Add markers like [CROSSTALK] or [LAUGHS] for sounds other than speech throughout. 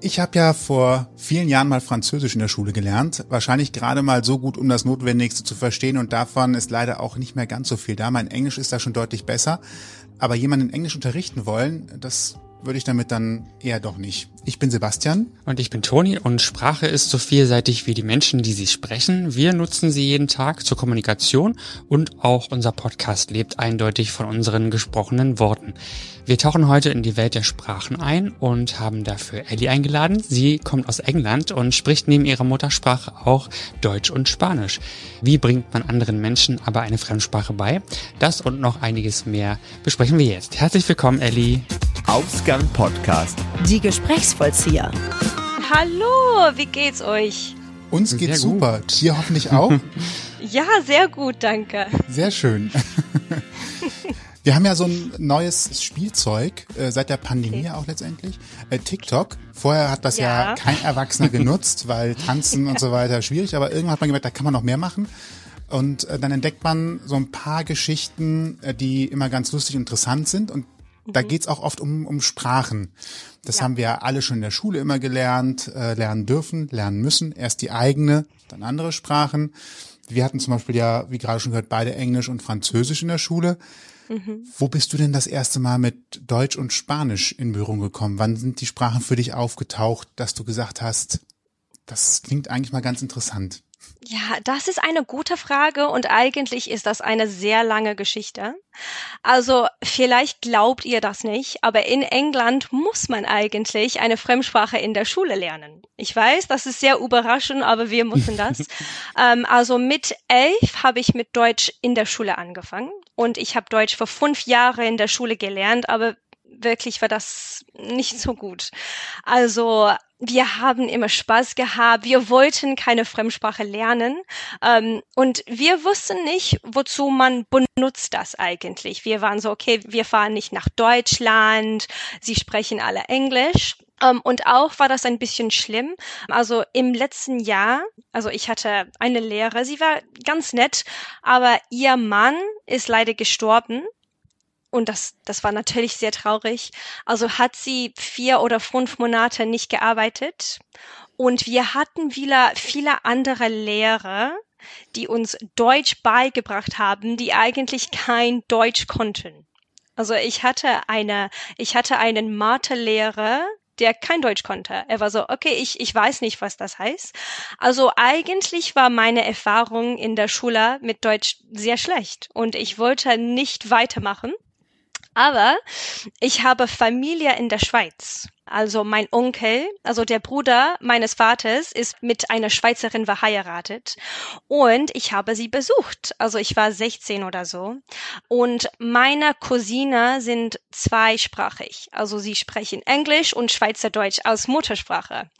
Ich habe ja vor vielen Jahren mal Französisch in der Schule gelernt. Wahrscheinlich gerade mal so gut, um das Notwendigste zu verstehen. Und davon ist leider auch nicht mehr ganz so viel da. Mein Englisch ist da schon deutlich besser. Aber jemanden in Englisch unterrichten wollen, das würde ich damit dann eher doch nicht. Ich bin Sebastian. Und ich bin Toni und Sprache ist so vielseitig wie die Menschen, die sie sprechen. Wir nutzen sie jeden Tag zur Kommunikation und auch unser Podcast lebt eindeutig von unseren gesprochenen Worten. Wir tauchen heute in die Welt der Sprachen ein und haben dafür Ellie eingeladen. Sie kommt aus England und spricht neben ihrer Muttersprache auch Deutsch und Spanisch. Wie bringt man anderen Menschen aber eine Fremdsprache bei? Das und noch einiges mehr besprechen wir jetzt. Herzlich willkommen, Ellie. Ausgang Podcast. Die Gesprächsvollzieher. Hallo, wie geht's euch? Uns geht's super. Dir hoffentlich auch? [LAUGHS] ja, sehr gut, danke. Sehr schön. [LAUGHS] Wir haben ja so ein neues Spielzeug äh, seit der Pandemie okay. auch letztendlich. Äh, TikTok. Vorher hat das ja. ja kein Erwachsener genutzt, [LAUGHS] weil Tanzen und so weiter schwierig. Aber irgendwann hat man gemerkt, da kann man noch mehr machen. Und äh, dann entdeckt man so ein paar Geschichten, äh, die immer ganz lustig und interessant sind. Und da mhm. geht's auch oft um, um Sprachen. Das ja. haben wir alle schon in der Schule immer gelernt, äh, lernen dürfen, lernen müssen. Erst die eigene, dann andere Sprachen. Wir hatten zum Beispiel ja, wie gerade schon gehört, beide Englisch und Französisch in der Schule. Mhm. Wo bist du denn das erste Mal mit Deutsch und Spanisch in Berührung gekommen? Wann sind die Sprachen für dich aufgetaucht, dass du gesagt hast, das klingt eigentlich mal ganz interessant? Ja, das ist eine gute Frage und eigentlich ist das eine sehr lange Geschichte. Also vielleicht glaubt ihr das nicht, aber in England muss man eigentlich eine Fremdsprache in der Schule lernen. Ich weiß, das ist sehr überraschend, aber wir müssen das. [LAUGHS] ähm, also mit elf habe ich mit Deutsch in der Schule angefangen und ich habe Deutsch für fünf Jahre in der Schule gelernt, aber wirklich war das nicht so gut. Also wir haben immer Spaß gehabt. Wir wollten keine Fremdsprache lernen. Ähm, und wir wussten nicht, wozu man benutzt das eigentlich. Wir waren so, okay, wir fahren nicht nach Deutschland. Sie sprechen alle Englisch. Ähm, und auch war das ein bisschen schlimm. Also im letzten Jahr, also ich hatte eine Lehre, sie war ganz nett, aber ihr Mann ist leider gestorben und das, das war natürlich sehr traurig. Also hat sie vier oder fünf Monate nicht gearbeitet. Und wir hatten wieder viele andere Lehrer, die uns Deutsch beigebracht haben, die eigentlich kein Deutsch konnten. Also ich hatte eine, ich hatte einen Mathelehrer, der kein Deutsch konnte. Er war so, okay, ich, ich weiß nicht, was das heißt. Also eigentlich war meine Erfahrung in der Schule mit Deutsch sehr schlecht und ich wollte nicht weitermachen. Aber ich habe Familie in der Schweiz. Also mein Onkel, also der Bruder meines Vaters, ist mit einer Schweizerin verheiratet und ich habe sie besucht. Also ich war 16 oder so. Und meine Cousine sind zweisprachig. Also sie sprechen Englisch und Schweizerdeutsch als Muttersprache.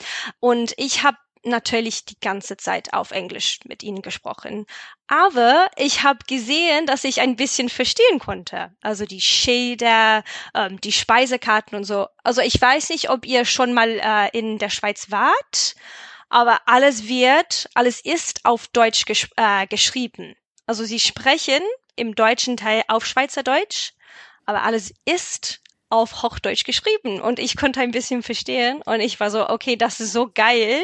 Und ich habe natürlich die ganze Zeit auf Englisch mit ihnen gesprochen. Aber ich habe gesehen, dass ich ein bisschen verstehen konnte. Also die Schilder, ähm, die Speisekarten und so. Also ich weiß nicht, ob ihr schon mal äh, in der Schweiz wart, aber alles wird, alles ist auf Deutsch gesch äh, geschrieben. Also sie sprechen im deutschen Teil auf Schweizerdeutsch, aber alles ist auf Hochdeutsch geschrieben und ich konnte ein bisschen verstehen und ich war so, okay, das ist so geil,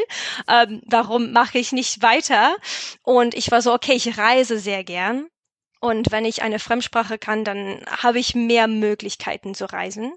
ähm, warum mache ich nicht weiter? Und ich war so, okay, ich reise sehr gern und wenn ich eine Fremdsprache kann, dann habe ich mehr Möglichkeiten zu reisen.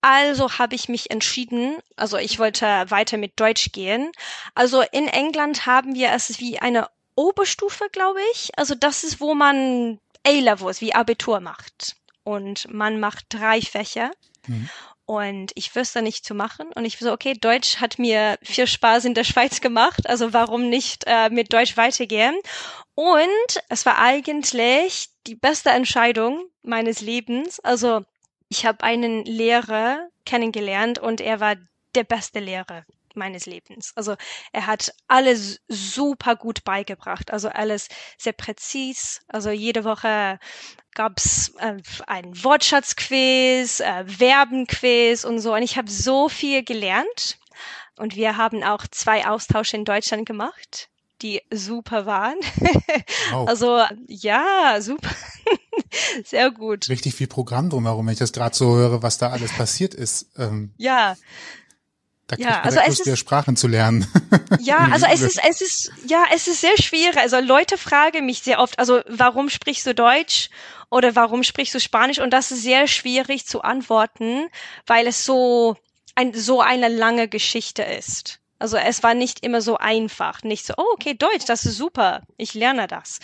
Also habe ich mich entschieden, also ich wollte weiter mit Deutsch gehen. Also in England haben wir es wie eine Oberstufe, glaube ich. Also das ist, wo man A-Levels wie Abitur macht und man macht drei Fächer. Mhm. Und ich wüsste nicht zu machen. Und ich so, okay, Deutsch hat mir viel Spaß in der Schweiz gemacht, also warum nicht äh, mit Deutsch weitergehen? Und es war eigentlich die beste Entscheidung meines Lebens. Also ich habe einen Lehrer kennengelernt und er war der beste Lehrer meines Lebens. Also er hat alles super gut beigebracht, also alles sehr präzis. Also jede Woche gab's äh, ein Wortschatzquiz, äh, Verbenquiz und so. Und ich habe so viel gelernt. Und wir haben auch zwei Austausche in Deutschland gemacht, die super waren. [LAUGHS] Wow. Also ja, super. [LAUGHS] Sehr gut. Richtig viel Programm drumherum, wenn ich das gerade so höre, was da alles passiert ist. Ähm. Ja, Da ja, also es ist, Sprachen zu lernen. [LAUGHS] Ja, also es ist, es ist, ja, es ist sehr schwierig. Also Leute fragen mich sehr oft, also warum sprichst du Deutsch oder warum sprichst du Spanisch? Und das ist sehr schwierig zu antworten, weil es so ein, so eine lange Geschichte ist. Also es war nicht immer so einfach, nicht so, oh, okay, Deutsch, das ist super, ich lerne das.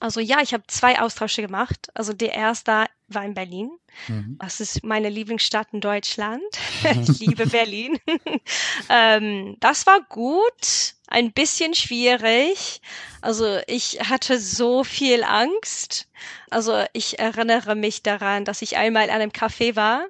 Also ja, ich habe zwei Austausche gemacht. Also der erste war in Berlin. Mhm. Das ist meine Lieblingsstadt in Deutschland. [LAUGHS] [LAUGHS] ich liebe Berlin. [LAUGHS] ähm, das war gut, ein bisschen schwierig. Also ich hatte so viel Angst. Also ich erinnere mich daran, dass ich einmal an einem Café war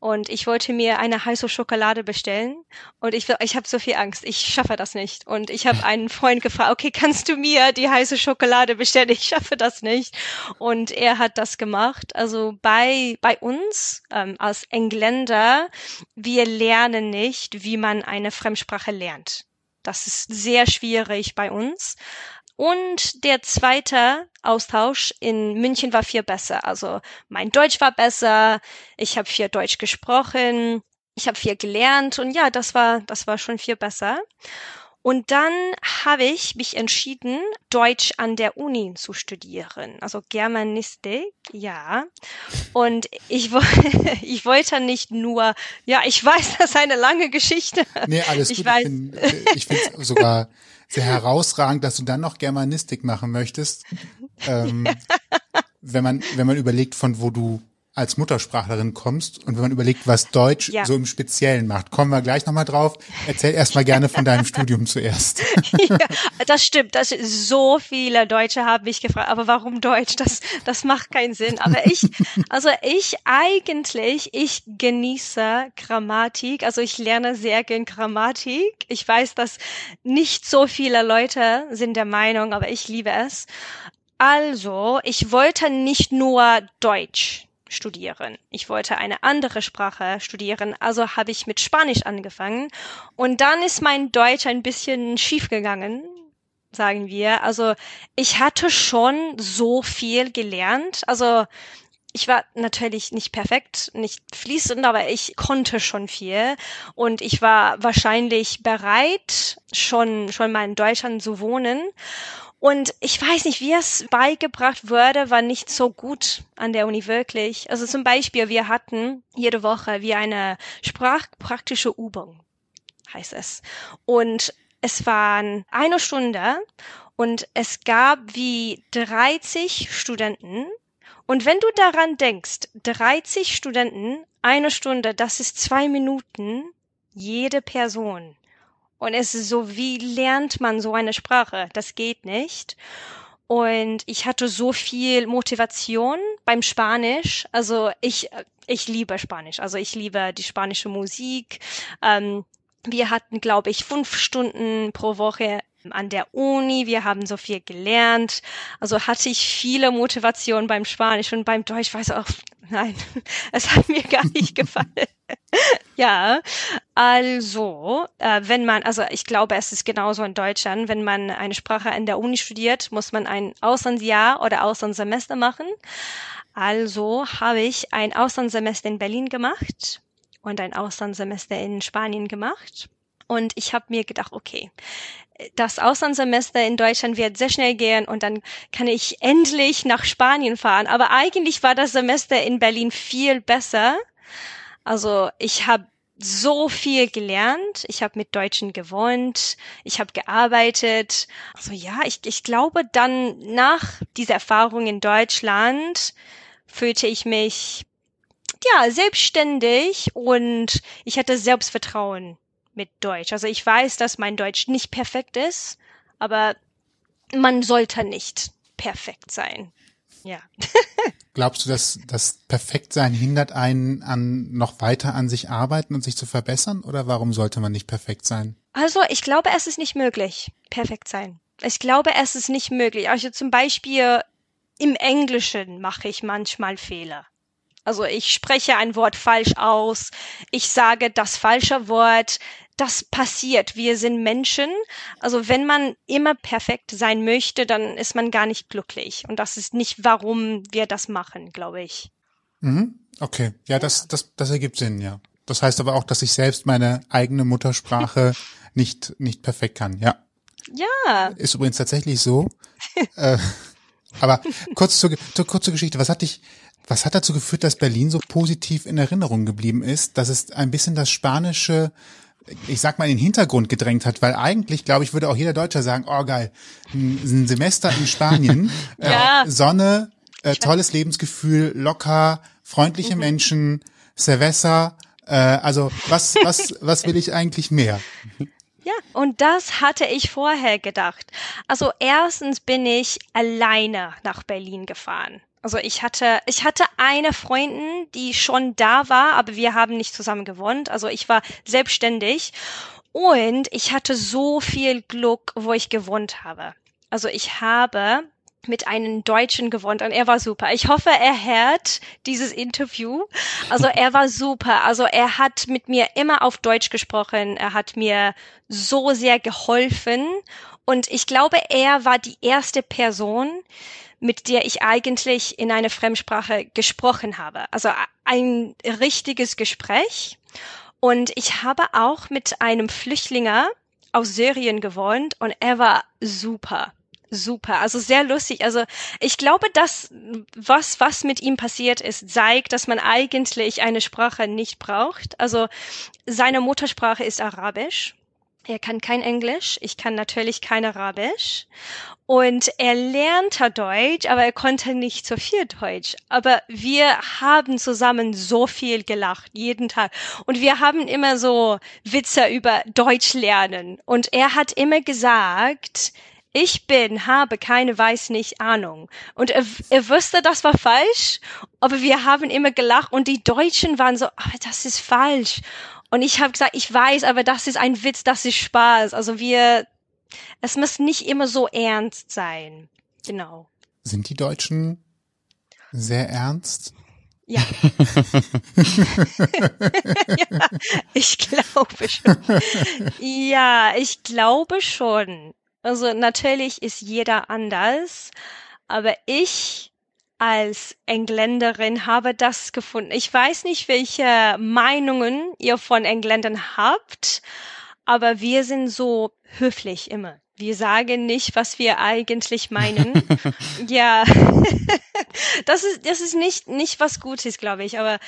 und ich wollte mir eine heiße Schokolade bestellen und ich, ich habe so viel Angst, ich schaffe das nicht. Und ich habe einen Freund gefragt, okay, kannst du mir die heiße Schokolade bestellen? Ich schaffe das nicht. Und er hat das gemacht. Also bei, bei uns ähm, als Engländer, wir lernen nicht, wie man eine Fremdsprache lernt. Das ist sehr schwierig bei uns. Und der zweite Austausch in München war viel besser. Also mein Deutsch war besser, ich habe viel Deutsch gesprochen, ich habe viel gelernt und ja, das war das war schon viel besser. Und dann habe ich mich entschieden, Deutsch an der Uni zu studieren, also Germanistik, ja. Und ich, [LAUGHS] ich wollte nicht nur, ja, ich weiß, das ist eine lange Geschichte. Nee, alles ich gut. Weiß. Ich finde es sogar sehr herausragend, dass du dann noch Germanistik machen möchtest. [LAUGHS] Ähm, wenn man, wenn man überlegt, von wo du als Muttersprachlerin kommst und wenn man überlegt, was Deutsch ja. so im Speziellen macht. Kommen wir gleich nochmal drauf. Erzähl erstmal gerne von deinem [LAUGHS] Studium zuerst. ja, das stimmt. Das so viele Deutsche haben mich gefragt, aber warum Deutsch? Das, das macht keinen Sinn. Aber ich, also ich eigentlich, ich genieße Grammatik. Also ich lerne sehr gern Grammatik. Ich weiß, dass nicht so viele Leute sind der Meinung, aber ich liebe es. Also, ich wollte nicht nur Deutsch studieren. Ich wollte eine andere Sprache studieren, also habe ich mit Spanisch angefangen. Und dann ist mein Deutsch ein bisschen schief gegangen, sagen wir. Also ich hatte schon so viel gelernt. Also ich war natürlich nicht perfekt, nicht fließend, aber ich konnte schon viel und ich war wahrscheinlich bereit, schon, schon mal in Deutschland zu wohnen. Und ich weiß nicht, wie es beigebracht wurde, war nicht so gut an der Uni wirklich. Also zum Beispiel, wir hatten jede Woche wie eine sprachpraktische Übung, heißt es. Und es waren eine Stunde und es gab wie 30 Studenten. Und wenn du daran denkst, 30 Studenten, eine Stunde, das ist zwei Minuten, jede Person. Und es ist so, wie lernt man so eine Sprache? Das geht nicht. Und ich hatte so viel Motivation beim Spanisch. Also ich, ich liebe Spanisch. Also ich liebe die spanische Musik. Ähm, wir hatten, glaube ich, fünf Stunden pro Woche an der Uni, wir haben so viel gelernt. Also hatte ich viele Motivation beim Spanisch und beim Deutsch weiß auch, nein, [LAUGHS] es hat mir gar nicht [LAUGHS] gefallen. [LAUGHS] ja, also, äh, wenn man, also ich glaube, es ist genauso in Deutschland, wenn man eine Sprache an der Uni studiert, muss man ein Auslandsjahr oder Auslandssemester machen. Also habe ich ein Auslandssemester in Berlin gemacht und ein Auslandssemester in Spanien gemacht. Und ich habe mir gedacht, okay, das Auslandssemester in Deutschland wird sehr schnell gehen und dann kann ich endlich nach Spanien fahren. Aber eigentlich war das Semester in Berlin viel besser. Also ich habe so viel gelernt. Ich habe mit Deutschen gewohnt, ich habe gearbeitet. Also ja, ich, ich glaube dann nach dieser Erfahrung in Deutschland fühlte ich mich ja selbstständig und ich hatte Selbstvertrauen mit Deutsch. Also ich weiß, dass mein Deutsch nicht perfekt ist, aber man sollte nicht perfekt sein. Ja. [LAUGHS] Glaubst du, dass das Perfektsein hindert einen an noch weiter an sich arbeiten und sich zu verbessern? Oder warum sollte man nicht perfekt sein? Also ich glaube, es ist nicht möglich, perfekt sein. Ich glaube, es ist nicht möglich. Also zum Beispiel im Englischen mache ich manchmal Fehler. Also ich spreche ein Wort falsch aus, ich sage das falsche Wort, das passiert. Wir sind Menschen. Also wenn man immer perfekt sein möchte, dann ist man gar nicht glücklich. Und das ist nicht, warum wir das machen, glaube ich. Mhm. Okay, ja, das, das, das ergibt Sinn, ja. Das heißt aber auch, dass ich selbst meine eigene Muttersprache [LAUGHS] nicht, nicht perfekt kann, ja. Ja. Ist übrigens tatsächlich so. äh, [LAUGHS] aber [LAUGHS] kurz zur, zur, kurze Geschichte. Was hat dich, was hat dazu geführt, dass Berlin so positiv in Erinnerung geblieben ist, dass es ein bisschen das Spanische ich sag mal, in den Hintergrund gedrängt hat, weil eigentlich, glaube ich, würde auch jeder Deutscher sagen, oh geil, ein Semester in Spanien, [LAUGHS] ja. äh, Sonne, äh, tolles Lebensgefühl, locker, freundliche mhm. Menschen, Cerveza, äh, also was, was, [LAUGHS] was will ich eigentlich mehr? Ja, und das hatte ich vorher gedacht. Also erstens bin ich alleine nach Berlin gefahren. Also ich hatte, ich hatte eine Freundin, die schon da war, aber wir haben nicht zusammen gewohnt. Also ich war selbstständig und ich hatte so viel Glück, wo ich gewohnt habe. Also ich habe mit einem Deutschen gewohnt und er war super. Ich hoffe, er hört dieses Interview. Also [LAUGHS] er war super. Also er hat mit mir immer auf Deutsch gesprochen. Er hat mir so sehr geholfen und ich glaube, er war die erste Person, mit der ich eigentlich in einer Fremdsprache gesprochen habe. Also ein richtiges Gespräch. Und ich habe auch mit einem Flüchtlinger aus Syrien gewohnt und er war super super, also sehr lustig. Also ich glaube, dass was was mit ihm passiert ist, zeigt, dass man eigentlich eine Sprache nicht braucht. Also seine Muttersprache ist Arabisch er kann kein Englisch, ich kann natürlich kein Arabisch. Und er lernte Deutsch, aber er konnte nicht so viel Deutsch. Aber wir haben zusammen so viel gelacht, jeden Tag. Und wir haben immer so Witze über Deutsch lernen. Und er hat immer gesagt, ich bin, habe keine, weiß nicht Ahnung. Und er, er wusste, das war falsch, aber wir haben immer gelacht und die Deutschen waren so, aber das ist falsch. Und ich habe gesagt, ich weiß, aber das ist ein Witz, das ist Spaß. Also wir, es muss nicht immer so ernst sein. Genau. Sind die Deutschen sehr ernst? Ja. [LAUGHS] [LAUGHS] ja. Ich glaube schon. Ja, ich glaube schon. Also natürlich ist jeder anders, aber ich als Engländerin habe das gefunden. Ich weiß nicht, welche Meinungen ihr von Engländern habt, aber wir sind so höflich immer. Wir sagen nicht, was wir eigentlich meinen. [LAUGHS] ja, [LAUGHS] das ist, das ist nicht, nicht was Gutes, glaube ich, aber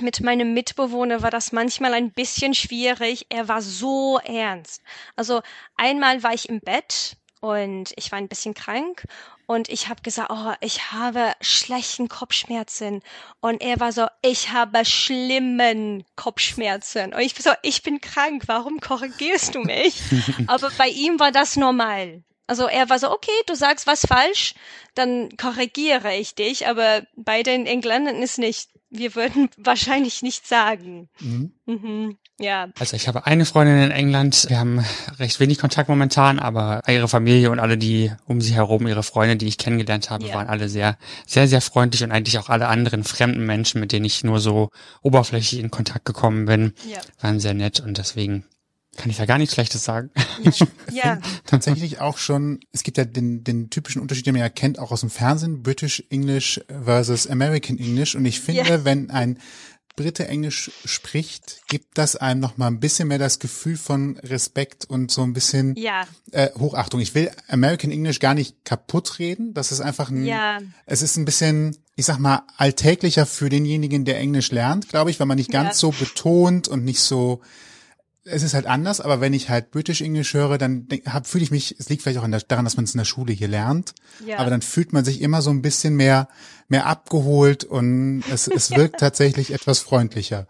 mit meinem Mitbewohner war das manchmal ein bisschen schwierig. Er war so ernst. Also einmal war ich im Bett und ich war ein bisschen krank und ich habe gesagt, oh, ich habe schlechten Kopfschmerzen und er war so, ich habe schlimmen Kopfschmerzen und ich so, ich bin krank, warum korrigierst du mich? [LAUGHS] Aber bei ihm war das normal. Also er war so, okay, du sagst was falsch, dann korrigiere ich dich, aber bei den Engländern ist nicht. Wir würden [LAUGHS] wahrscheinlich nicht sagen. Mhm. Mhm. Ja. Also ich habe eine Freundin in England. Wir haben recht wenig Kontakt momentan, aber ihre Familie und alle, die um sie herum, ihre Freunde, die ich kennengelernt habe, ja. waren alle sehr, sehr, sehr freundlich und eigentlich auch alle anderen fremden Menschen, mit denen ich nur so oberflächlich in Kontakt gekommen bin, ja. waren sehr nett und deswegen kann ich da gar nichts Schlechtes sagen. [LAUGHS] ja. Tatsächlich auch schon, es gibt ja den, den typischen Unterschied, den man ja kennt, auch aus dem Fernsehen, British English versus American English. Und ich finde, yeah. wenn ein Brite Englisch spricht, gibt das einem noch mal ein bisschen mehr das Gefühl von Respekt und so ein bisschen ja. äh, Hochachtung. Ich will American English gar nicht kaputt reden. Das ist einfach ein, ja. es ist ein bisschen, ich sag mal, alltäglicher für denjenigen, der Englisch lernt, glaube ich, weil man nicht ganz ja. so betont und nicht so es ist halt anders, aber wenn ich halt British English höre, dann fühle ich mich, es liegt vielleicht auch der, daran, dass man es in der Schule hier lernt, ja. aber dann fühlt man sich immer so ein bisschen mehr, mehr abgeholt und es, es [LAUGHS] wirkt tatsächlich etwas freundlicher.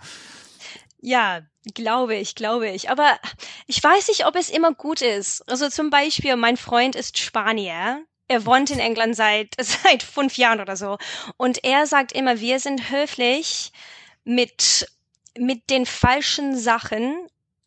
Ja, glaube ich, glaube ich. Aber ich weiß nicht, ob es immer gut ist. Also zum Beispiel, mein Freund ist Spanier. Er wohnt in England seit, [LAUGHS] seit fünf Jahren oder so. Und er sagt immer, wir sind höflich mit, mit den falschen Sachen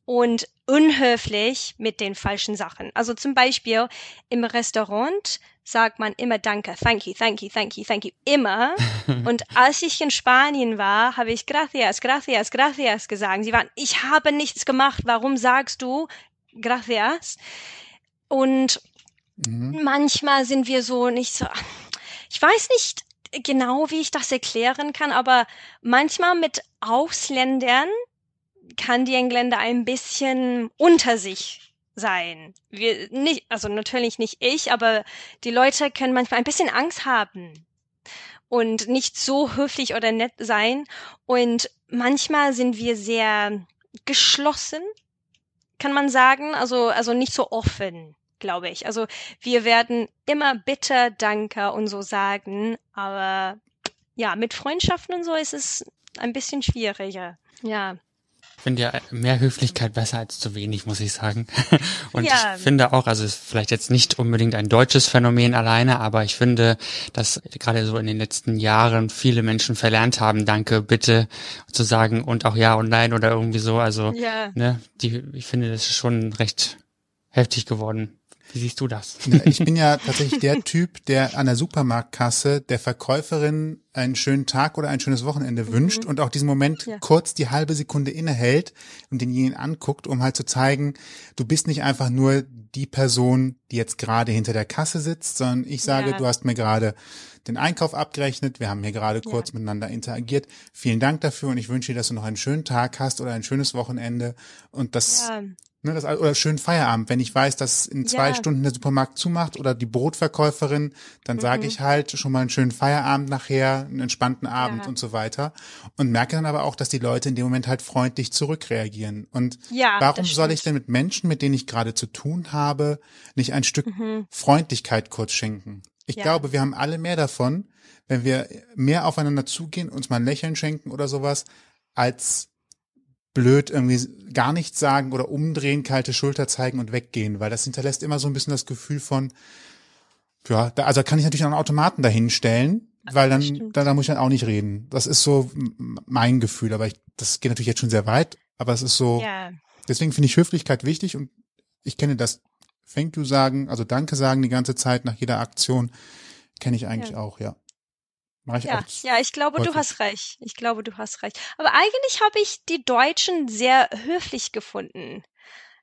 und unhöflich mit den falschen Sachen. Also zum Beispiel im Restaurant sagt man immer Danke, thank you, thank you, thank you, thank you, immer. [LAUGHS] und als ich in Spanien war, habe ich gracias, gracias, gracias gesagt. Sie waren, ich habe nichts gemacht, warum sagst du gracias? Und mhm. manchmal sind wir so nicht so, ich weiß nicht genau, wie ich das erklären kann, aber manchmal mit Ausländern kann die Engländer ein bisschen unter sich sein. Wir nicht, also natürlich nicht ich, aber die Leute können manchmal ein bisschen Angst haben und nicht so höflich oder nett sein. Und manchmal sind wir sehr geschlossen, kann man sagen, also, also nicht so offen, glaube ich. Also wir werden immer bitter, danke und so sagen, aber ja, mit Freundschaften und so ist es ein bisschen schwieriger. Ja. Ich finde ja mehr Höflichkeit besser als zu wenig, muss ich sagen. [LAUGHS] Und ja. ich finde auch, also es ist vielleicht jetzt nicht unbedingt ein deutsches Phänomen alleine, aber ich finde, dass gerade so in den letzten Jahren viele Menschen verlernt haben, danke, bitte zu sagen und auch ja und nein oder irgendwie so. Also ja. ne, die, ich finde, das ist schon recht heftig geworden. Wie siehst du das? Ich bin ja tatsächlich der Typ, der an der Supermarktkasse der Verkäuferin einen schönen Tag oder ein schönes Wochenende mhm. wünscht und auch diesen Moment ja. kurz die halbe Sekunde innehält und denjenigen anguckt, um halt zu zeigen, du bist nicht einfach nur die Person, die jetzt gerade hinter der Kasse sitzt, sondern ich sage, ja. du hast mir gerade den Einkauf abgerechnet, wir haben hier gerade kurz ja. miteinander interagiert. Vielen Dank dafür und ich wünsche dir, dass du noch einen schönen Tag hast oder ein schönes Wochenende und das. Ne, das, oder schönen Feierabend. Wenn ich weiß, dass in zwei ja. Stunden der Supermarkt zumacht oder die Brotverkäuferin, dann mhm. sage ich halt schon mal einen schönen Feierabend nachher, einen entspannten Abend ja. und so weiter. Und merke dann aber auch, dass die Leute in dem Moment halt freundlich zurückreagieren. Und ja, warum soll ich denn mit Menschen, mit denen ich gerade zu tun habe, nicht ein Stück mhm. Freundlichkeit kurz schenken? Ich ja. glaube, wir haben alle mehr davon, wenn wir mehr aufeinander zugehen, uns mal ein Lächeln schenken oder sowas, als blöd irgendwie gar nichts sagen oder umdrehen, kalte Schulter zeigen und weggehen, weil das hinterlässt immer so ein bisschen das Gefühl von, ja, da, also kann ich natürlich auch einen Automaten dahinstellen, weil dann, da, da muss ich dann auch nicht reden. Das ist so mein Gefühl, aber ich, das geht natürlich jetzt schon sehr weit, aber es ist so, ja. deswegen finde ich Höflichkeit wichtig und ich kenne das Thank you sagen, also Danke sagen die ganze Zeit nach jeder Aktion, kenne ich eigentlich ja. auch, ja. Mach ich ja, auch ja, ich glaube, häufig. du hast recht. Ich glaube, du hast recht. Aber eigentlich habe ich die Deutschen sehr höflich gefunden.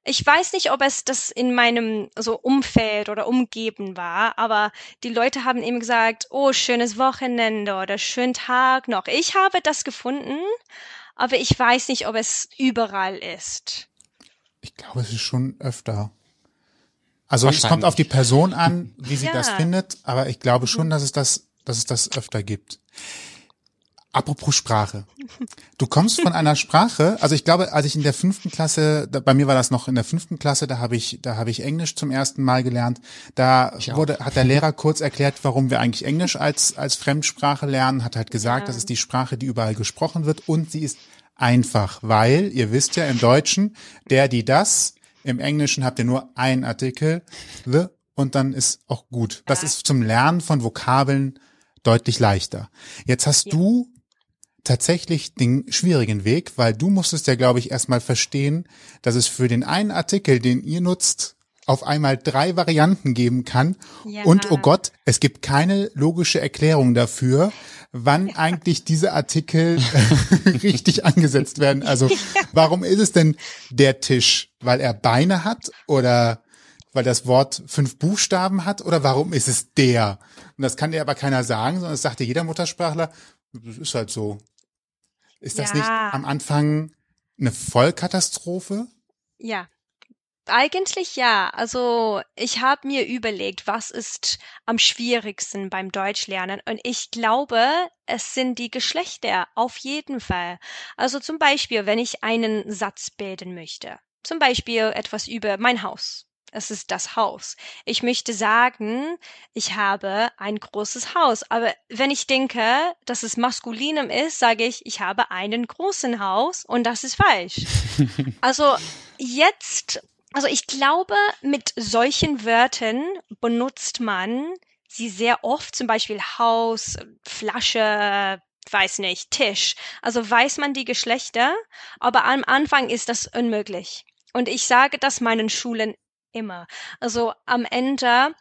Ich weiß nicht, ob es das in meinem so Umfeld oder Umgeben war, aber die Leute haben eben gesagt, oh, schönes Wochenende oder schönen Tag noch. Ich habe das gefunden, aber ich weiß nicht, ob es überall ist. Ich glaube, es ist schon öfter. Also es kommt auf die Person an, wie sie ja. das findet, aber ich glaube schon, mhm. dass es das dass es das öfter gibt. Apropos Sprache. Du kommst von einer Sprache, also ich glaube, als ich in der fünften Klasse, bei mir war das noch in der fünften Klasse, da habe ich, da habe ich Englisch zum ersten Mal gelernt. Da wurde, hat der Lehrer kurz erklärt, warum wir eigentlich Englisch als, als Fremdsprache lernen, hat halt gesagt, ja. das ist die Sprache, die überall gesprochen wird und sie ist einfach, weil, ihr wisst ja im Deutschen, der, die, das, im Englischen habt ihr nur ein Artikel, the, und dann ist auch gut. Das ist zum Lernen von Vokabeln deutlich leichter. Jetzt hast ja. du tatsächlich den schwierigen Weg, weil du musstest ja, glaube ich, erstmal verstehen, dass es für den einen Artikel, den ihr nutzt, auf einmal drei Varianten geben kann. Ja. Und oh Gott, es gibt keine logische Erklärung dafür, wann ja. eigentlich diese Artikel [LAUGHS] [LAUGHS] richtig angesetzt werden. Also warum ist es denn der Tisch? Weil er Beine hat oder weil das Wort fünf Buchstaben hat oder warum ist es der? Und das kann dir aber keiner sagen, sondern das sagte jeder Muttersprachler, das ist halt so. Ist das ja. nicht am Anfang eine Vollkatastrophe? Ja. Eigentlich ja. Also ich habe mir überlegt, was ist am schwierigsten beim Deutschlernen. Und ich glaube, es sind die Geschlechter auf jeden Fall. Also zum Beispiel, wenn ich einen Satz bilden möchte. Zum Beispiel etwas über mein Haus es ist das Haus. Ich möchte sagen, ich habe ein großes Haus. Aber wenn ich denke, dass es maskulinem ist, sage ich, ich habe einen großen Haus und das ist falsch. [LAUGHS] also jetzt, also ich glaube, mit solchen Wörtern benutzt man sie sehr oft, zum Beispiel Haus, Flasche, weiß nicht, Tisch. Also weiß man die Geschlechter, aber am Anfang ist das unmöglich. Und ich sage das meinen Schulen immer. Also am Ende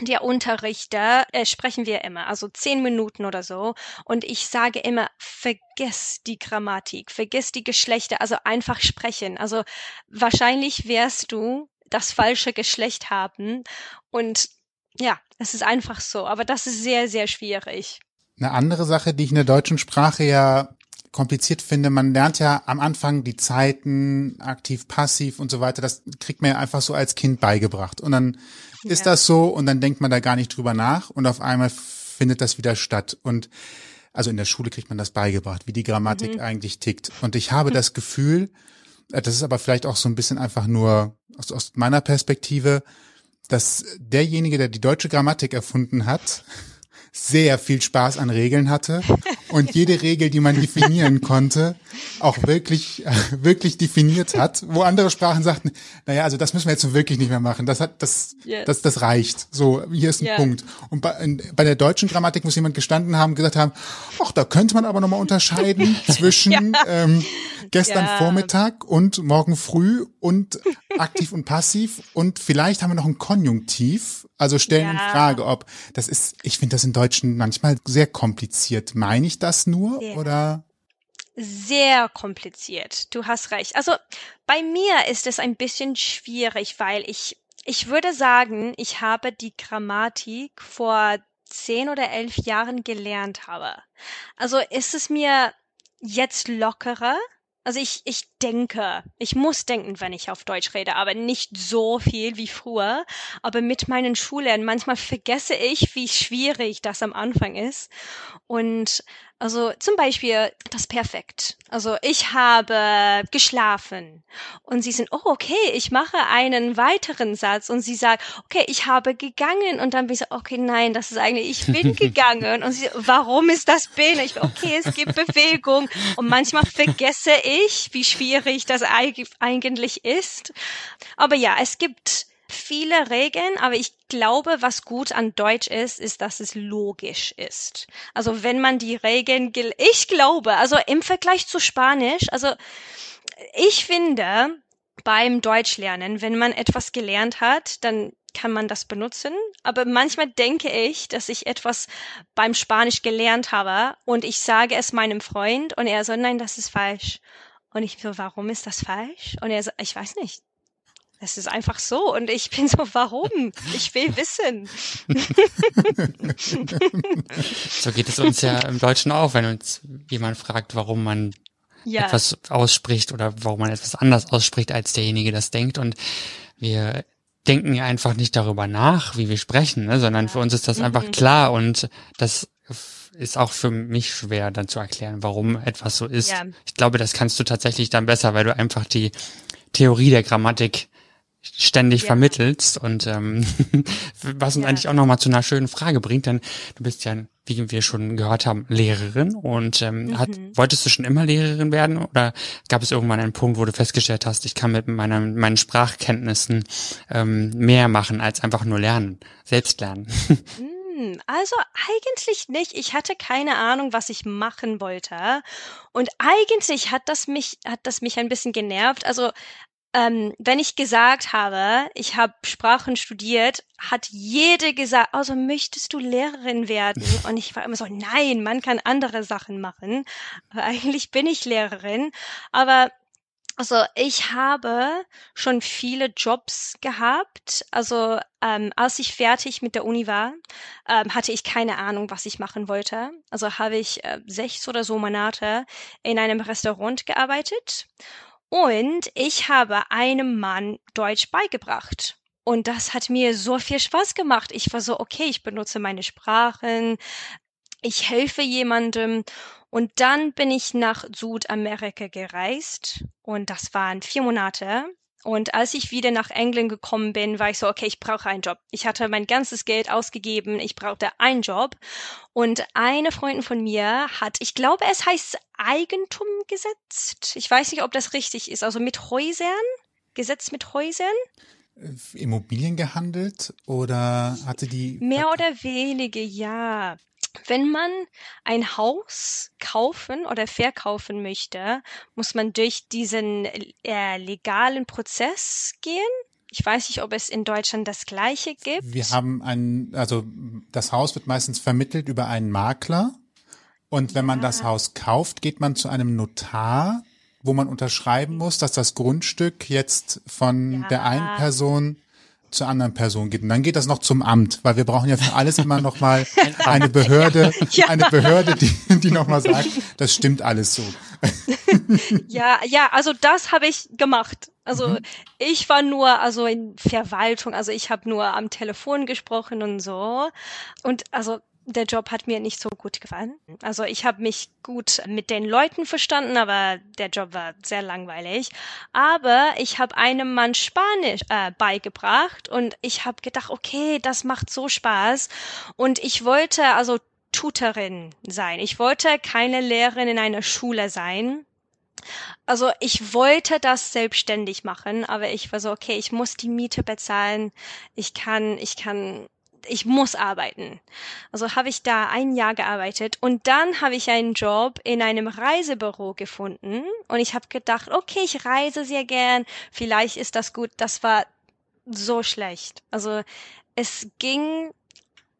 der Unterrichter äh, sprechen wir immer, also zehn Minuten oder so. Und ich sage immer, vergiss die Grammatik, vergiss die Geschlechter, also einfach sprechen. Also wahrscheinlich wirst du das falsche Geschlecht haben. Und ja, es ist einfach so. Aber das ist sehr, sehr schwierig. Eine andere Sache, die ich in der deutschen Sprache ja kompliziert finde, man lernt ja am Anfang die Zeiten, aktiv, passiv und so weiter, das kriegt man ja einfach so als Kind beigebracht. Und dann ja. ist das so und dann denkt man da gar nicht drüber nach und auf einmal findet das wieder statt. Und also in der Schule kriegt man das beigebracht, wie die Grammatik mhm. eigentlich tickt. Und ich habe das [LAUGHS] Gefühl, äh, das ist aber vielleicht auch so ein bisschen einfach nur aus, aus meiner Perspektive, dass derjenige, der die deutsche Grammatik erfunden hat, sehr viel Spaß an Regeln hatte und jede Regel, die man definieren konnte, auch wirklich, [LAUGHS] wirklich definiert hat, wo andere Sprachen sagten, naja, also das müssen wir jetzt wirklich nicht mehr machen. Das hat, das, yes. das, das reicht. So, hier ist ein yeah. Punkt. Und bei, in, bei der deutschen Grammatik muss jemand gestanden haben, gesagt haben, ach, da könnte man aber nochmal unterscheiden [LAUGHS] zwischen, ja. ähm, gestern ja. Vormittag und morgen früh und aktiv und passiv und vielleicht haben wir noch ein Konjunktiv, also stellen ja. in Frage, ob das ist, ich finde das in Deutschen manchmal sehr kompliziert. Meine ich das nur ja. oder? Sehr kompliziert. Du hast recht. Also bei mir ist es ein bisschen schwierig, weil ich, ich würde sagen, ich habe die Grammatik vor zehn oder elf Jahren gelernt habe. Also ist es mir jetzt lockerer, also ich, ich denke, ich muss denken, wenn ich auf Deutsch rede, aber nicht so viel wie früher. Aber mit meinen Schülern, manchmal vergesse ich, wie schwierig das am Anfang ist. Und also zum Beispiel das Perfekt. Also ich habe geschlafen und sie sind, oh okay, ich mache einen weiteren Satz und sie sagt, okay, ich habe gegangen und dann bin ich so, okay, nein, das ist eigentlich, ich bin [LAUGHS] gegangen und sie, warum ist das bin? Ich, okay, es gibt [LAUGHS] Bewegung und manchmal vergesse ich, wie schwierig das eigentlich ist. Aber ja, es gibt viele Regeln, aber ich glaube, was gut an Deutsch ist, ist, dass es logisch ist. Also wenn man die Regeln, ich glaube, also im Vergleich zu Spanisch, also ich finde, beim Deutschlernen, wenn man etwas gelernt hat, dann kann man das benutzen. Aber manchmal denke ich, dass ich etwas beim Spanisch gelernt habe und ich sage es meinem Freund und er so, nein, das ist falsch. Und ich so, warum ist das falsch? Und er so, ich weiß nicht. Es ist einfach so. Und ich bin so, warum? Ich will wissen. [LAUGHS] so geht es uns ja im Deutschen auch, wenn uns jemand fragt, warum man ja. etwas ausspricht oder warum man etwas anders ausspricht, als derjenige das denkt. Und wir denken ja einfach nicht darüber nach, wie wir sprechen, ne? sondern ja. für uns ist das mhm. einfach klar und das ist auch für mich schwer dann zu erklären, warum etwas so ist. Ja. Ich glaube, das kannst du tatsächlich dann besser, weil du einfach die Theorie der Grammatik ständig ja. vermittelst und ähm, [LAUGHS] was uns ja. eigentlich auch nochmal zu einer schönen Frage bringt, denn du bist ja, wie wir schon gehört haben, Lehrerin und ähm, mhm. hat, wolltest du schon immer Lehrerin werden oder gab es irgendwann einen Punkt, wo du festgestellt hast, ich kann mit meiner, meinen Sprachkenntnissen ähm, mehr machen als einfach nur lernen, selbst lernen? [LAUGHS] Hm, also eigentlich nicht. Ich hatte keine Ahnung, was ich machen wollte. Und eigentlich hat das mich, hat das mich ein bisschen genervt. Also ähm, wenn ich gesagt habe, ich habe Sprachen studiert, hat jede gesagt, also möchtest du Lehrerin werden? [LAUGHS] Und ich war immer so, nein, man kann andere Sachen machen. Aber [LAUGHS] eigentlich bin ich Lehrerin. Aber also ich habe schon viele Jobs gehabt. Also ähm, als ich fertig mit der Uni war, ähm, hatte ich keine Ahnung, was ich machen wollte. Also habe ich äh, sechs oder so Monate in einem Restaurant gearbeitet und ich habe einem Mann Deutsch beigebracht. Und das hat mir so viel Spaß gemacht. Ich war so, okay, ich benutze meine Sprachen, ich helfe jemandem. Und dann bin ich nach Südamerika gereist und das waren vier Monate. Und als ich wieder nach England gekommen bin, war ich so, okay, ich brauche einen Job. Ich hatte mein ganzes Geld ausgegeben, ich brauchte einen Job. Und eine Freundin von mir hat, ich glaube, es heißt Eigentum gesetzt. Ich weiß nicht, ob das richtig ist. Also mit Häusern, Gesetz mit Häusern. Äh, Immobilien gehandelt oder hatte die? Mehr oder weniger, ja. Wenn man ein Haus kaufen oder verkaufen möchte, muss man durch diesen äh, legalen Prozess gehen. Ich weiß nicht, ob es in Deutschland das gleiche gibt. Wir haben ein, also das Haus wird meistens vermittelt über einen Makler. Und wenn man das Haus kauft, geht man zu einem Notar, wo man unterschreiben muss, dass das Grundstück jetzt von ja. der einen Person zur anderen Person geht. Und dann geht das noch zum Amt, weil wir brauchen ja für alles immer noch mal [LAUGHS] eine Behörde, [LAUGHS] Ja. eine Behörde, die, die noch mal sagt, das stimmt alles so. [LAUGHS] Ja, ja, also das habe ich gemacht. Also Mhm. ich war nur also in Verwaltung, also ich habe nur am Telefon gesprochen und so. Und also der Job hat mir nicht so gut gefallen. Also ich habe mich gut mit den Leuten verstanden, aber der Job war sehr langweilig. Aber ich habe einem Mann Spanisch äh, beigebracht und ich habe gedacht, okay, das macht so Spaß. Und ich wollte also Tutorin sein. Ich wollte keine Lehrerin in einer Schule sein. Also ich wollte das selbstständig machen, aber ich war so, okay, ich muss die Miete bezahlen. Ich kann, ich kann, ich muss arbeiten. Also habe ich da ein Jahr gearbeitet und dann habe ich einen Job in einem Reisebüro gefunden und ich habe gedacht, okay, ich reise sehr gern, vielleicht ist das gut. Das war so schlecht. Also es ging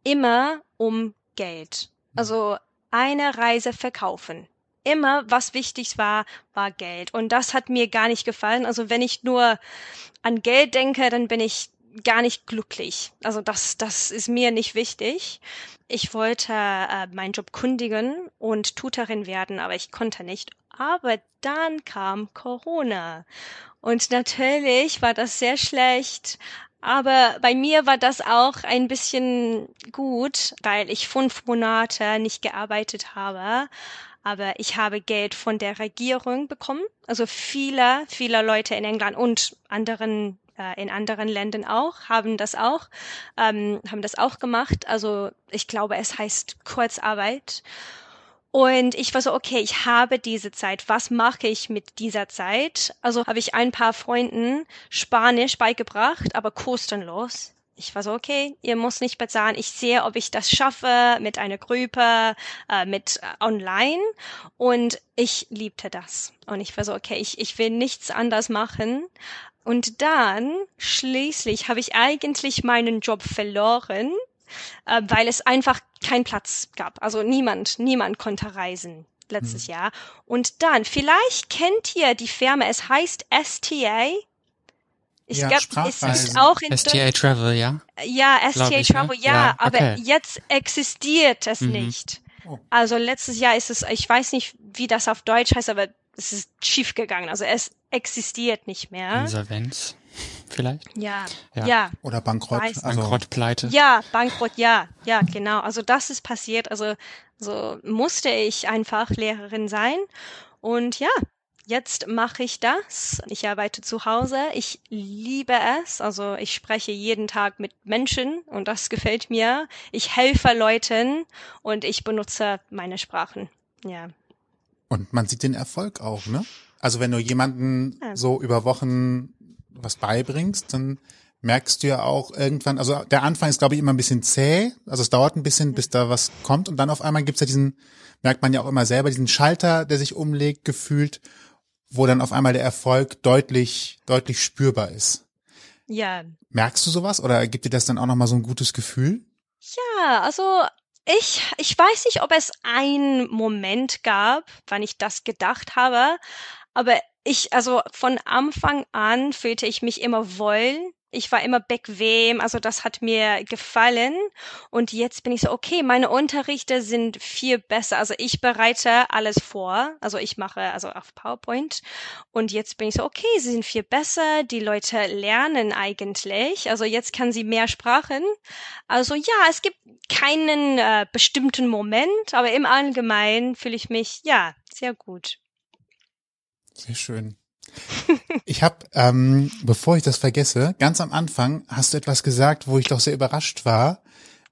immer um Geld. Also eine Reise verkaufen. Immer, was wichtig war, war Geld. Und das hat mir gar nicht gefallen. Also wenn ich nur an Geld denke, dann bin ich gar nicht glücklich. Also das, das ist mir nicht wichtig. Ich wollte äh, meinen Job kundigen und Tutorin werden, aber ich konnte nicht. Aber dann kam Corona. Und natürlich war das sehr schlecht. Aber bei mir war das auch ein bisschen gut, weil ich fünf Monate nicht gearbeitet habe. Aber ich habe Geld von der Regierung bekommen. Also viele, viele Leute in England und anderen äh, in anderen Ländern auch haben das auch ähm, haben das auch gemacht. Also ich glaube, es heißt Kurzarbeit. Und ich war so, okay, ich habe diese Zeit. Was mache ich mit dieser Zeit? Also habe ich ein paar Freunden Spanisch beigebracht, aber kostenlos. Ich war so, okay, ihr müsst nicht bezahlen. Ich sehe, ob ich das schaffe mit einer Gruppe, äh, mit äh, online. Und ich liebte das. Und ich war so, okay, ich, ich will nichts anders machen. Und dann, schließlich, habe ich eigentlich meinen Job verloren, äh, weil es einfach keinen Platz gab. Also niemand, niemand konnte reisen letztes Jahr. Und dann, vielleicht kennt ihr die Firma, es heißt STA. Ich Ja, glaube, es ist auch in STA Travel, ja? ja, STA ich, ne? Travel, ja, Ja, aber okay. jetzt existiert es Mhm. nicht. Oh. Also letztes Jahr ist es, ich weiß nicht, wie das auf Deutsch heißt, aber es ist schief gegangen. Also es existiert nicht mehr. Insolvenz, vielleicht? Ja, Ja. ja, Oder Bankrott. Weiß. Also, Bankrott, Pleite? ja, Bankrott, ja, ja, genau. Also das ist passiert. Also so musste ich einfach Lehrerin sein. Und ja, jetzt mache ich das. Ich arbeite zu Hause. Ich liebe es. Also ich spreche jeden Tag mit Menschen und das gefällt mir. Ich helfe Leuten und ich benutze meine Sprachen. Ja. Und man sieht den Erfolg auch, ne? Also wenn du jemanden Ja. so über Wochen was beibringst, dann merkst du ja auch irgendwann, also der Anfang ist, glaube ich, immer ein bisschen zäh, also es dauert ein bisschen, bis da was kommt und dann auf einmal gibt's ja diesen, merkt man ja auch immer selber, diesen Schalter, der sich umlegt, gefühlt, wo dann auf einmal der Erfolg deutlich, deutlich spürbar ist. Ja, Merkst du sowas oder gibt dir das dann auch nochmal so ein gutes Gefühl? Ja, also ich, ich weiß nicht, ob es einen Moment gab, wann ich das gedacht habe, aber ich, also von Anfang an fühlte ich mich immer wohl. Ich war immer bequem, also das hat mir gefallen. Und jetzt bin ich so, okay, meine Unterrichte sind viel besser. Also ich bereite alles vor. Also ich mache also auf PowerPoint. Und jetzt bin ich so, okay, sie sind viel besser. Die Leute lernen eigentlich. Also jetzt kann sie mehr Sprachen. Also ja, es gibt keinen äh, bestimmten Moment, aber im Allgemeinen fühle ich mich ja sehr gut. Sehr schön. Ich habe, ähm, bevor ich das vergesse, ganz am Anfang hast du etwas gesagt, wo ich doch sehr überrascht war.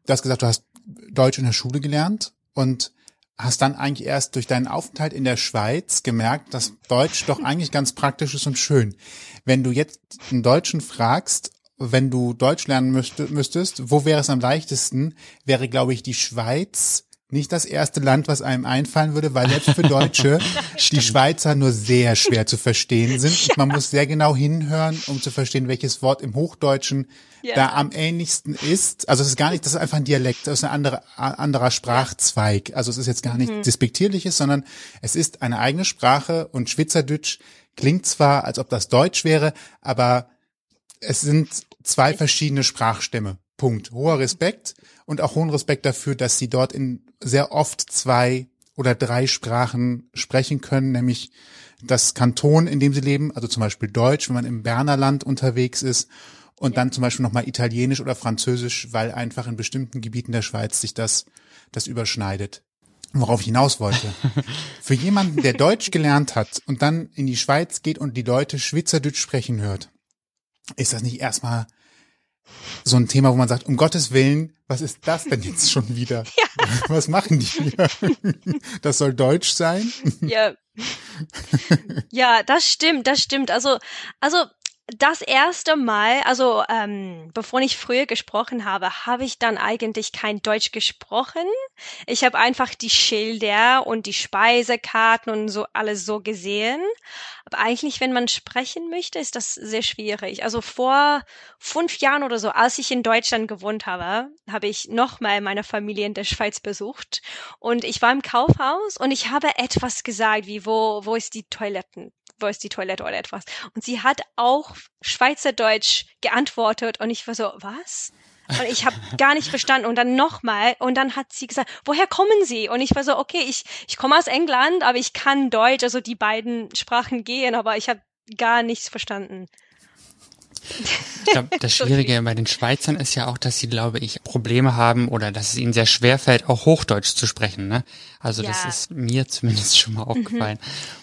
Du hast gesagt, du hast Deutsch in der Schule gelernt und hast dann eigentlich erst durch deinen Aufenthalt in der Schweiz gemerkt, dass Deutsch doch eigentlich ganz praktisch ist und schön. Wenn du jetzt einen Deutschen fragst, wenn du Deutsch lernen müsste, müsstest, wo wäre es am leichtesten, wäre, glaube ich, die Schweiz nicht das erste Land, was einem einfallen würde, weil selbst für Deutsche [LAUGHS] die Schweizer nur sehr schwer zu verstehen sind. Und man muss sehr genau hinhören, um zu verstehen, welches Wort im Hochdeutschen Ja. da am ähnlichsten ist. Also es ist gar nicht, das ist einfach ein Dialekt, das ist ein anderer, anderer Sprachzweig. Also es ist jetzt gar nicht despektierliches, sondern es ist eine eigene Sprache und Schweizerdeutsch klingt zwar, als ob das Deutsch wäre, aber es sind zwei verschiedene Sprachstämme. Punkt. Hoher Respekt und auch hohen Respekt dafür, dass sie dort in sehr oft zwei oder drei Sprachen sprechen können, nämlich das Kanton, in dem sie leben, also zum Beispiel Deutsch, wenn man im Bernerland unterwegs ist und dann zum Beispiel nochmal Italienisch oder Französisch, weil einfach in bestimmten Gebieten der Schweiz sich das, das überschneidet. Worauf ich hinaus wollte. [LAUGHS] Für jemanden, der Deutsch gelernt hat und dann in die Schweiz geht und die Leute Schweizerdeutsch sprechen hört, ist das nicht erstmal so ein Thema, wo man sagt, um Gottes Willen, was ist das denn jetzt schon wieder? [LAUGHS] Ja. Was machen die hier? [LAUGHS] Das soll Deutsch sein? Ja. Ja, das stimmt, das stimmt. Also, also das erste Mal, also ähm, bevor ich früher gesprochen habe, habe ich dann eigentlich kein Deutsch gesprochen. Ich habe einfach die Schilder und die Speisekarten und so alles so gesehen. Aber eigentlich, wenn man sprechen möchte, ist das sehr schwierig. Also vor fünf Jahren oder so, als ich in Deutschland gewohnt habe, habe ich nochmal meine Familie in der Schweiz besucht und ich war im Kaufhaus und ich habe etwas gesagt, wie wo wo ist die Toiletten? Wo ist die Toilette oder etwas. Und sie hat auch Schweizerdeutsch geantwortet und ich war so, was? Und ich habe [LAUGHS] gar nicht verstanden. Und dann nochmal. Und dann hat sie gesagt, woher kommen Sie? Und ich war so, okay, ich, ich komme aus England, aber ich kann Deutsch, also die beiden Sprachen gehen, aber ich habe gar nichts verstanden. Ich glaube, [LAUGHS] das Schwierige bei den Schweizern ist ja auch, dass sie, glaube ich, Probleme haben oder dass es ihnen sehr schwer fällt, auch Hochdeutsch zu sprechen. Ne? Also ja. das ist mir zumindest schon mal mhm. aufgefallen.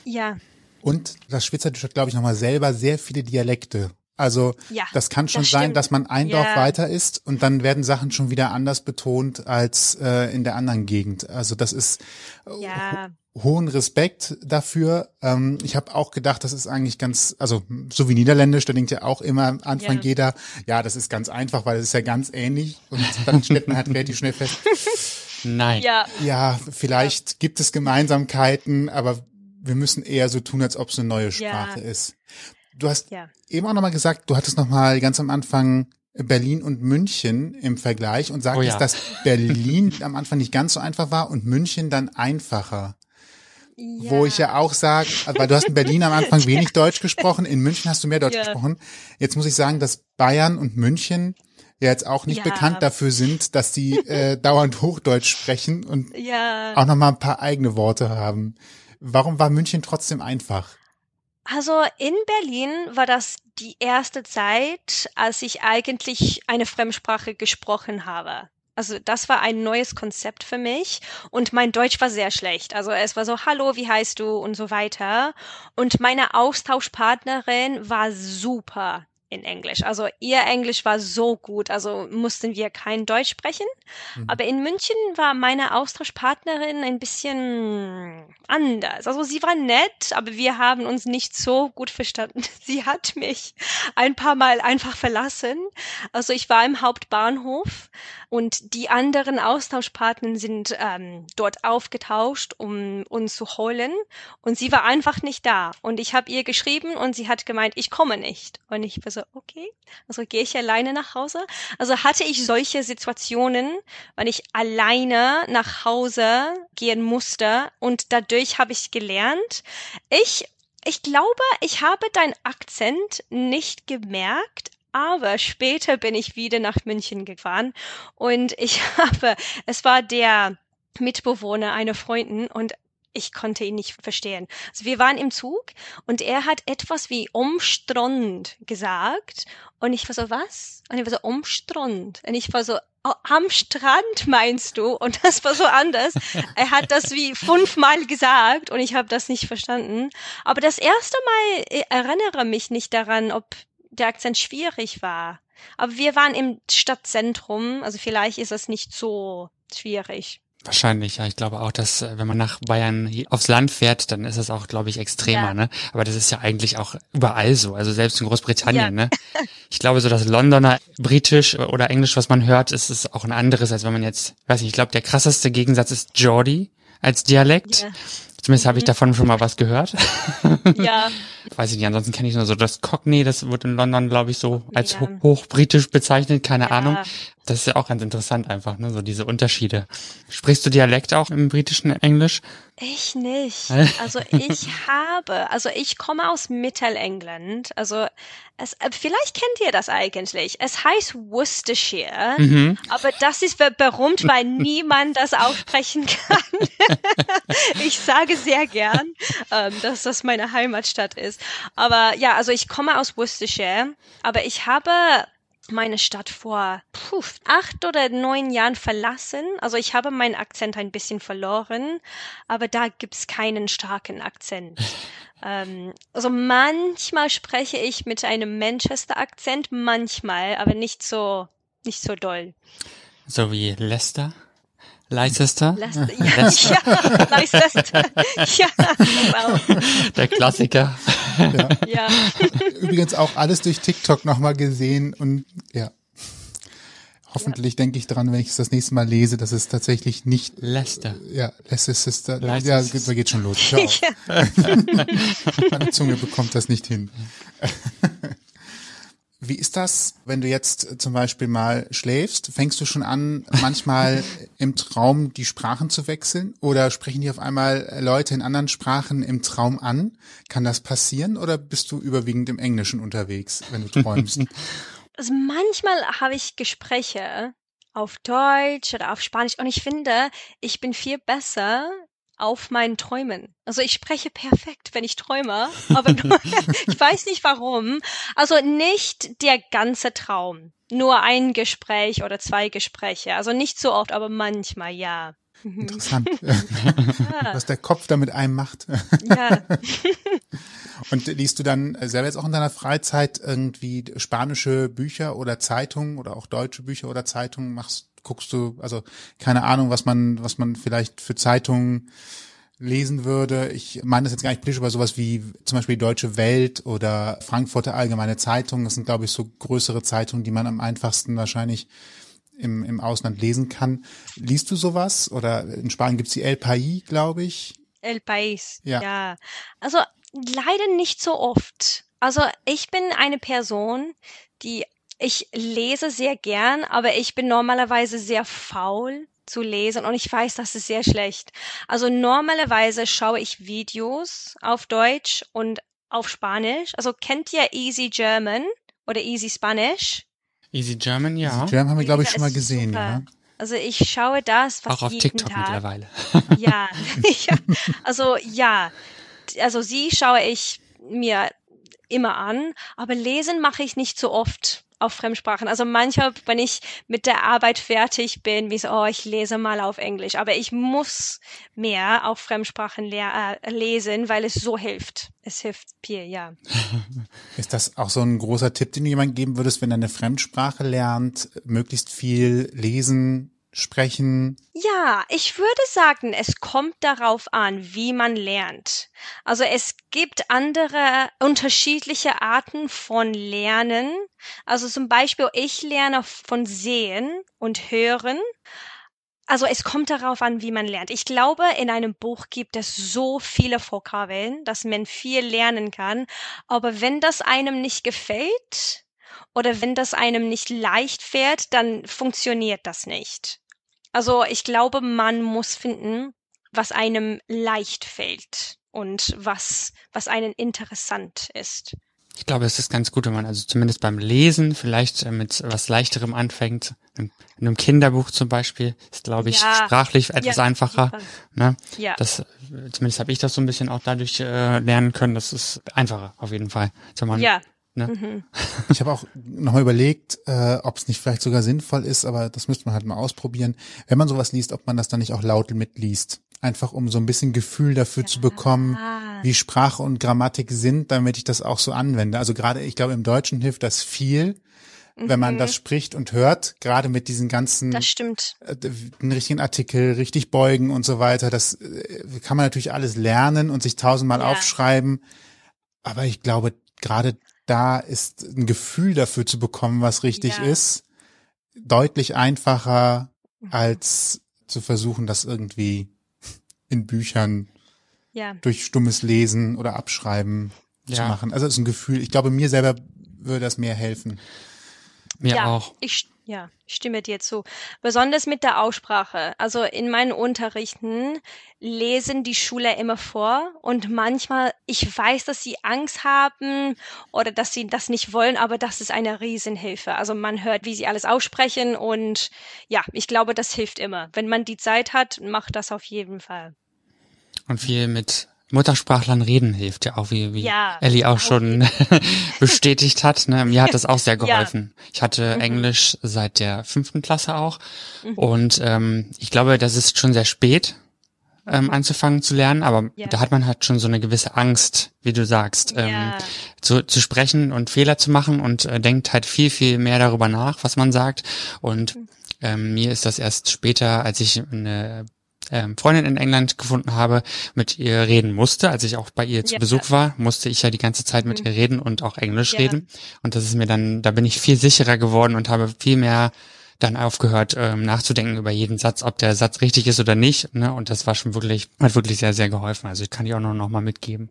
Ja. Und das Schweizerdeutsch hat, glaube ich, nochmal selber sehr viele Dialekte. Also ja, das kann schon das sein, dass man ein Dorf ja. weiter ist und dann werden Sachen schon wieder anders betont als äh, in der anderen Gegend. Also das ist äh, ja. ho hohen Respekt dafür. Ähm, ich habe auch gedacht, das ist eigentlich ganz, also so wie Niederländisch, da denkt ja auch immer am Anfang ja. jeder, ja, das ist ganz einfach, weil es ist ja ganz ähnlich und dann stellt man halt [LAUGHS] relativ schnell fest. Nein. Ja, ja vielleicht gibt es Gemeinsamkeiten, aber wir müssen eher so tun, als ob es eine neue Sprache ja. ist. Du hast ja. eben auch nochmal gesagt, du hattest nochmal ganz am Anfang Berlin und München im Vergleich und sagtest, oh ja. dass Berlin [LAUGHS] am Anfang nicht ganz so einfach war und München dann einfacher. Ja. Wo ich ja auch sage, weil du hast in Berlin am Anfang [LAUGHS] wenig Deutsch gesprochen, in München hast du mehr Deutsch ja. gesprochen. Jetzt muss ich sagen, dass Bayern und München ja jetzt auch nicht ja. bekannt dafür sind, dass die äh, [LAUGHS] dauernd Hochdeutsch sprechen und ja. auch nochmal ein paar eigene Worte haben. Warum war München trotzdem einfach? Also in Berlin war das die erste Zeit, als ich eigentlich eine Fremdsprache gesprochen habe. Also das war ein neues Konzept für mich und mein Deutsch war sehr schlecht. Also es war so, hallo, wie heißt du und so weiter. Und meine Austauschpartnerin war super in Englisch. Also ihr Englisch war so gut, also mussten wir kein Deutsch sprechen. Mhm. Aber in München war meine Austauschpartnerin ein bisschen anders. Also sie war nett, aber wir haben uns nicht so gut verstanden. [LAUGHS] Sie hat mich ein paar Mal einfach verlassen. Also ich war im Hauptbahnhof und die anderen Austauschpartner sind ähm, dort aufgetauscht, um uns zu holen. Und sie war einfach nicht da. Und ich habe ihr geschrieben und sie hat gemeint, ich komme nicht. Und ich war so, okay, also gehe ich alleine nach Hause. Also hatte ich solche Situationen, weil ich alleine nach Hause gehen musste. Und dadurch habe ich gelernt, ich ich glaube, ich habe deinen Akzent nicht gemerkt, aber später bin ich wieder nach München gefahren und ich [LAUGHS] habe, es war der Mitbewohner einer Freundin und ich konnte ihn nicht verstehen. Also wir waren im Zug und er hat etwas wie Umstrand gesagt und ich war so, was? Und ich war so, Umstrand. Und ich war so, oh, am Strand meinst du? Und das war so anders. er hat das wie fünfmal gesagt und ich habe das nicht verstanden. Aber das erste Mal ich erinnere mich nicht daran, ob der Akzent schwierig war. Aber wir waren im Stadtzentrum, also vielleicht ist es nicht so schwierig. Wahrscheinlich, ja. Ich glaube auch, dass äh, wenn man nach Bayern aufs Land fährt, dann ist es auch, glaube ich, extremer, ja. ne? Aber das ist ja eigentlich auch überall so, also selbst in Großbritannien, ja. ne? [LAUGHS] Ich glaube so, dass Londoner Britisch oder Englisch, was man hört, ist es auch ein anderes, als wenn man jetzt, weiß nicht, ich glaube, der krasseste Gegensatz ist Geordie als Dialekt. Ja. Zumindest habe ich mhm. davon schon mal was gehört. [LAUGHS] Ja. [LAUGHS] Weiß ich nicht, ansonsten kenne ich nur so das Cockney, das wird in London, glaube ich, so als ja. hochbritisch bezeichnet, keine ja. Ahnung. Das ist ja auch ganz interessant einfach, ne, so diese Unterschiede. Sprichst du Dialekt auch im britischen Englisch? Ich nicht. Also ich [LAUGHS] habe, also ich komme aus Mittelengland. Also es, äh, vielleicht kennt ihr das eigentlich. Es heißt Worcestershire, mhm. aber das ist berühmt, weil niemand das aussprechen kann. [LAUGHS] ich sage sehr gern, ähm, dass das meine Heimatstadt ist. Aber ja, also ich komme aus Worcestershire, aber ich habe meine Stadt vor puh, acht oder neun Jahren verlassen. Also ich habe meinen Akzent ein bisschen verloren, aber da gibt's keinen starken Akzent. [LAUGHS] ähm, also manchmal spreche ich mit einem Manchester-Akzent, manchmal, aber nicht so, nicht so doll. So wie Leicester? Leicester? Leicester, [LAUGHS] ja, [LAUGHS] ja, Leicester. ja, wow. Der Klassiker. Ja. [LAUGHS] ja. [LAUGHS] Übrigens auch alles durch TikTok nochmal gesehen und ja. Hoffentlich ja. denke ich dran, wenn ich es das nächste Mal lese, dass es tatsächlich nicht Lester. Ja, Lester Sister. Leicester. Ja, da geht schon los. [LAUGHS] Ja. Meine Zunge bekommt das nicht hin. Wie ist das, wenn du jetzt zum Beispiel mal schläfst? Fängst du schon an, manchmal [LAUGHS] im Traum die Sprachen zu wechseln? Oder sprechen die auf einmal Leute in anderen Sprachen im Traum an? Kann das passieren? Oder bist du überwiegend im Englischen unterwegs, wenn du träumst? [LAUGHS] Also manchmal habe ich Gespräche auf Deutsch oder auf Spanisch und ich finde, ich bin viel besser auf meinen Träumen. Also ich spreche perfekt, wenn ich träume, aber [LAUGHS] ich weiß nicht warum. Also nicht der ganze Traum, nur ein Gespräch oder zwei Gespräche. Also nicht so oft, aber manchmal ja. Mhm. Interessant, [LAUGHS] [LAUGHS] was der Kopf da mit einem macht. Ja. [LAUGHS] Und liest du dann selber jetzt auch in deiner Freizeit irgendwie spanische Bücher oder Zeitungen oder auch deutsche Bücher oder Zeitungen? Machst guckst du, also keine Ahnung, was man, was man vielleicht für Zeitungen lesen würde. Ich meine das jetzt gar nicht politisch, aber sowas wie zum Beispiel die Deutsche Welt oder Frankfurter Allgemeine Zeitung. Das sind, glaube ich, so größere Zeitungen, die man am einfachsten wahrscheinlich im, im Ausland lesen kann. Liest du sowas? Oder in Spanien gibt's die El País, glaube ich. El País, ja. ja. Also leider nicht so oft. Also ich bin eine Person, die ich lese sehr gern, aber ich bin normalerweise sehr faul zu lesen und ich weiß, das ist sehr schlecht. Also normalerweise schaue ich Videos auf Deutsch und auf Spanisch. Also kennt ihr Easy German oder Easy Spanish? Easy German, ja. Easy German haben wir, glaube ich, schon mal gesehen, super. ja. Also ich schaue das fast Auch auf jeden TikTok Tag. mittlerweile. [LAUGHS] Ja, [LAUGHS] [LAUGHS] ja, also ja, also sie schaue ich mir immer an, aber lesen mache ich nicht so oft auf Fremdsprachen. Also manchmal, wenn ich mit der Arbeit fertig bin, wie so, oh, ich lese mal auf Englisch. Aber ich muss mehr auf Fremdsprachen le äh, lesen, weil es so hilft. Es hilft viel, ja. [LAUGHS] Ist das auch so ein großer Tipp, den du jemandem geben würdest, wenn er eine Fremdsprache lernt, möglichst viel lesen, sprechen? Ja, ich würde sagen, es kommt darauf an, wie man lernt. Also es gibt andere unterschiedliche Arten von Lernen. Also zum Beispiel, ich lerne von Sehen und Hören. Also es kommt darauf an, wie man lernt. Ich glaube, in einem Buch gibt es so viele Vokabeln, dass man viel lernen kann. Aber wenn das einem nicht gefällt, oder wenn das einem nicht leicht fährt, dann funktioniert das nicht. Also ich glaube, man muss finden, was einem leicht fällt und was, was einen interessant ist. Ich glaube, es ist ganz gut, wenn man also zumindest beim Lesen vielleicht äh, mit was Leichterem anfängt. In einem Kinderbuch zum Beispiel ist, glaube ich, ja, sprachlich etwas ja, einfacher. Ne? Ja. Das, zumindest habe ich das so ein bisschen auch dadurch äh, lernen können. Das ist einfacher auf jeden Fall. Man ja, Ne? Mhm. [LAUGHS] Ich habe auch nochmal überlegt, äh, ob es nicht vielleicht sogar sinnvoll ist, aber das müsste man halt mal ausprobieren, wenn man sowas liest, ob man das dann nicht auch laut mitliest. Einfach um so ein bisschen Gefühl dafür ja. zu bekommen, wie Sprache und Grammatik sind, damit ich das auch so anwende. Also gerade, ich glaube, im Deutschen hilft das viel, wenn man das mhm. spricht und hört, gerade mit diesen ganzen, das stimmt, äh, den richtigen Artikel, richtig beugen und so weiter. Das äh, kann man natürlich alles lernen und sich tausendmal ja. aufschreiben. Aber ich glaube, gerade da ist ein Gefühl dafür zu bekommen, was richtig ja. ist, deutlich einfacher mhm. als zu versuchen, das irgendwie in Büchern ja. durch stummes Lesen oder Abschreiben ja. zu machen. Also es ist ein Gefühl. Ich glaube, mir selber würde das mehr helfen. Mir auch. Ich, Ja, stimme dir zu. Besonders mit der Aussprache. Also in meinen Unterrichten lesen die Schüler immer vor und manchmal, ich weiß, dass sie Angst haben oder dass sie das nicht wollen, aber das ist eine Riesenhilfe. Also man hört, wie sie alles aussprechen und ja, ich glaube, das hilft immer. Wenn man die Zeit hat, macht das auf jeden Fall. Und viel mit Muttersprachlern reden hilft ja auch, wie, wie ja, Ellie auch schon [LAUGHS] bestätigt hat. Ne? Mir hat das auch sehr [LAUGHS] geholfen. Ja. Ich hatte mhm. Englisch seit der fünften Klasse auch. Mhm. Und ähm, ich glaube, das ist schon sehr spät ähm, anzufangen zu lernen, aber ja. da hat man halt schon so eine gewisse Angst, wie du sagst, ähm, zu, zu sprechen und Fehler zu machen und äh, denkt halt viel, viel mehr darüber nach, was man sagt. Und mhm. ähm, mir ist das erst später, als ich eine ähm, Freundin in England gefunden habe, mit ihr reden musste. Als ich auch bei ihr zu ja. Besuch war, musste ich ja die ganze Zeit mit mhm. ihr reden und auch Englisch ja. reden. Und das ist mir dann, da bin ich viel sicherer geworden und habe viel mehr dann aufgehört ähm, nachzudenken über jeden Satz, ob der Satz richtig ist oder nicht. Ne? Und das war schon wirklich, hat wirklich sehr, sehr geholfen. Also ich kann die auch noch, noch mal mitgeben,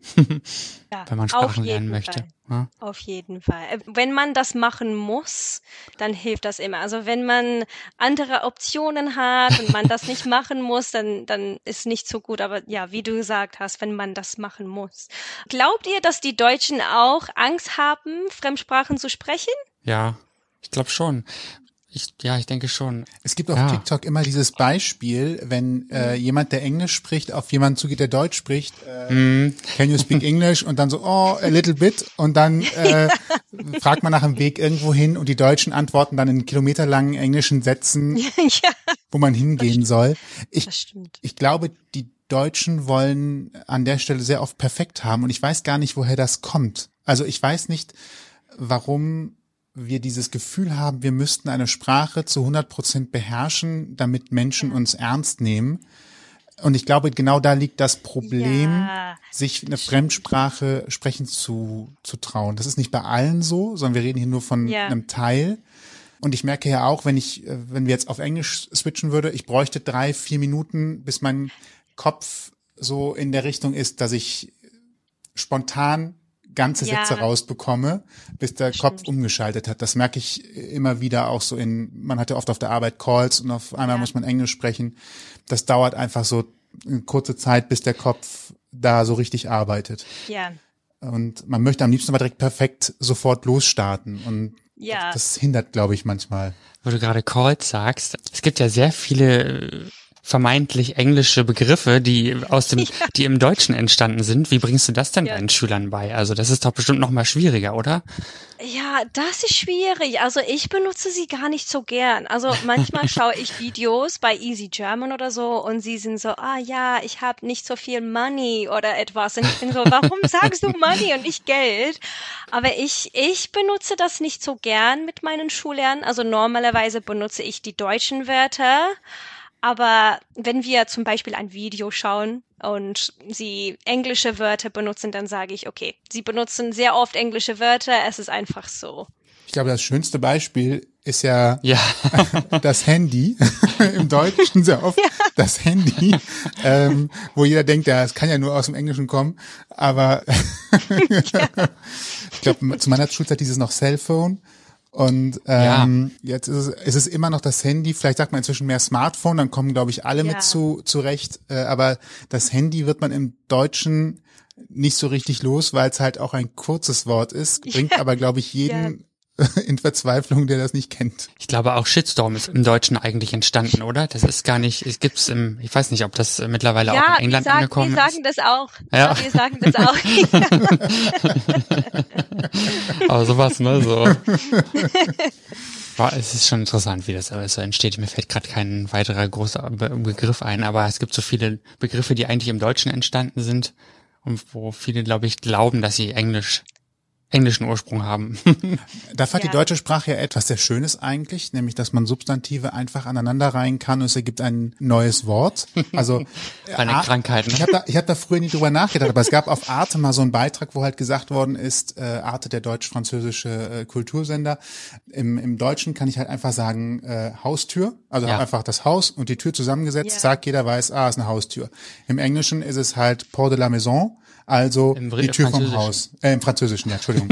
ja, [LAUGHS] wenn man Sprachen lernen möchte. Ja? Auf jeden Fall. Äh, wenn man das machen muss, dann hilft das immer. Also wenn man andere Optionen hat und man das nicht [LAUGHS] machen muss, dann, dann ist nicht so gut. Aber ja, wie du gesagt hast, wenn man das machen muss. Glaubt ihr, dass die Deutschen auch Angst haben, Fremdsprachen zu sprechen? Ja, ich glaube schon. Ich, ja, ich denke schon. Es gibt auf ja. TikTok immer dieses Beispiel, wenn äh, jemand, der Englisch spricht, auf jemanden zugeht, der Deutsch spricht, äh, mm. can you speak English? Und dann so, oh, a little bit. Und dann [LAUGHS] äh, fragt man nach dem Weg irgendwo hin und die Deutschen antworten dann in kilometerlangen englischen Sätzen, [LAUGHS] ja. wo man hingehen soll. Ich, ich glaube, die Deutschen wollen an der Stelle sehr oft perfekt haben und ich weiß gar nicht, woher das kommt. Also ich weiß nicht, warum wir dieses Gefühl haben, wir müssten eine Sprache zu 100 Prozent beherrschen, damit Menschen uns ernst nehmen. Und ich glaube, genau da liegt das Problem, ja, sich eine Fremdsprache sprechen zu, zu trauen. Das ist nicht bei allen so, sondern wir reden hier nur von ja. einem Teil. Und ich merke ja auch, wenn ich, äh, wenn wir jetzt auf Englisch switchen würde, ich bräuchte drei, vier Minuten, bis mein Kopf so in der Richtung ist, dass ich spontan ganze ja. Sätze rausbekomme, bis der Stimmt. Kopf umgeschaltet hat. Das merke ich immer wieder auch so in, man hat ja oft auf der Arbeit Calls und auf einmal ja. muss man Englisch sprechen. Das dauert einfach so eine kurze Zeit, bis der Kopf da so richtig arbeitet. Ja. Und man möchte am liebsten aber direkt perfekt sofort losstarten und ja. das hindert, glaube ich, manchmal. Wo du gerade Calls sagst, es gibt ja sehr viele vermeintlich englische Begriffe, die aus dem, [LAUGHS] ja. die im Deutschen entstanden sind. Wie bringst du das denn ja. deinen Schülern bei? Also das ist doch bestimmt noch mal schwieriger, oder? Ja, das ist schwierig. Also ich benutze sie gar nicht so gern. Also manchmal [LAUGHS] schaue ich Videos bei Easy German oder so und sie sind so, ah ja, ich habe nicht so viel Money oder etwas. Und ich bin so, warum [LAUGHS] sagst du Money und nicht Geld? Aber ich, ich benutze das nicht so gern mit meinen Schülern. Also normalerweise benutze ich die deutschen Wörter. Aber wenn wir zum Beispiel ein Video schauen und sie englische Wörter benutzen, dann sage ich, okay, sie benutzen sehr oft englische Wörter, es ist einfach so. Ich glaube, das schönste Beispiel ist ja, ja. [LAUGHS] das Handy. [LAUGHS] Im Deutschen sehr oft ja. das Handy, ähm, wo jeder denkt, ja, es kann ja nur aus dem Englischen kommen. Aber [LAUGHS] ja. ich glaube, zu meiner Schulzeit hieß es noch Cellphone. Und ähm, ja. jetzt ist es, ist es immer noch das Handy. Vielleicht sagt man inzwischen mehr Smartphone, dann kommen, glaube ich, alle ja. mit zu zurecht. Äh, aber das Handy wird man im Deutschen nicht so richtig los, weil es halt auch ein kurzes Wort ist. [LAUGHS] Bringt ja. aber, glaube ich, jeden [LAUGHS] in Verzweiflung, der das nicht kennt. Ich glaube auch Shitstorm ist im Deutschen eigentlich entstanden, oder? Das ist gar nicht, es gibt's im, ich weiß nicht, ob das mittlerweile ja, auch in England sagen, angekommen ist. Ja, wir sagen das auch. Ja. wir sagen das [LAUGHS] auch. Aber sowas, ne, so. Es ist schon interessant, wie das alles so entsteht. Mir fällt gerade kein weiterer großer Begriff ein, aber es gibt so viele Begriffe, die eigentlich im Deutschen entstanden sind und wo viele, glaube ich, glauben, dass sie Englisch englischen Ursprung haben. [LAUGHS] da hat ja. die deutsche Sprache ja etwas sehr Schönes eigentlich, nämlich dass man Substantive einfach aneinander reihen kann und es ergibt ein neues Wort. Also [LAUGHS] eine Ar Krankheit. Ne? Ich habe da, ich hab da früher nie drüber nachgedacht, aber es gab auf Arte mal so einen Beitrag, wo halt gesagt worden ist, äh, Arte der deutsch-französische äh, Kultursender. Im, Im Deutschen kann ich halt einfach sagen äh, Haustür, also ja. einfach das Haus und die Tür zusammengesetzt, ja. zack, jeder weiß, ah, ist eine Haustür. Im Englischen ist es halt Port de la Maison Also Im die Tür vom. Haus. Äh, Im Französischen, ja, Entschuldigung.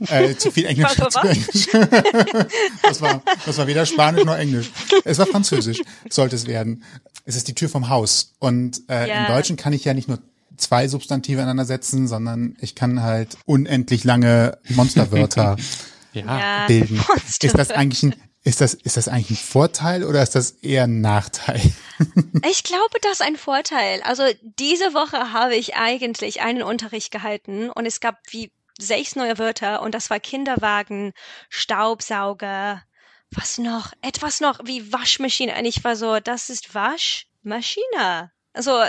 [LAUGHS] äh, zu viel Englisch. Englisch. [LAUGHS] das, war, das war weder Spanisch noch Englisch. Es war Französisch, sollte es werden. Es ist die Tür vom Haus. Und äh, Ja. im Deutschen kann ich ja nicht nur zwei Substantive aneinander setzen, sondern ich kann halt unendlich lange Monsterwörter [LAUGHS] Ja. Ja, bilden. Monster. Ist das eigentlich ein, ist das, ist das eigentlich ein Vorteil oder ist das eher ein Nachteil? [LAUGHS] Ich glaube, das ist ein Vorteil. Also diese Woche habe ich eigentlich einen Unterricht gehalten und es gab wie sechs neue Wörter und das war Kinderwagen, Staubsauger, was noch? Etwas noch wie Waschmaschine. Und ich war so, das ist Waschmaschine. Also,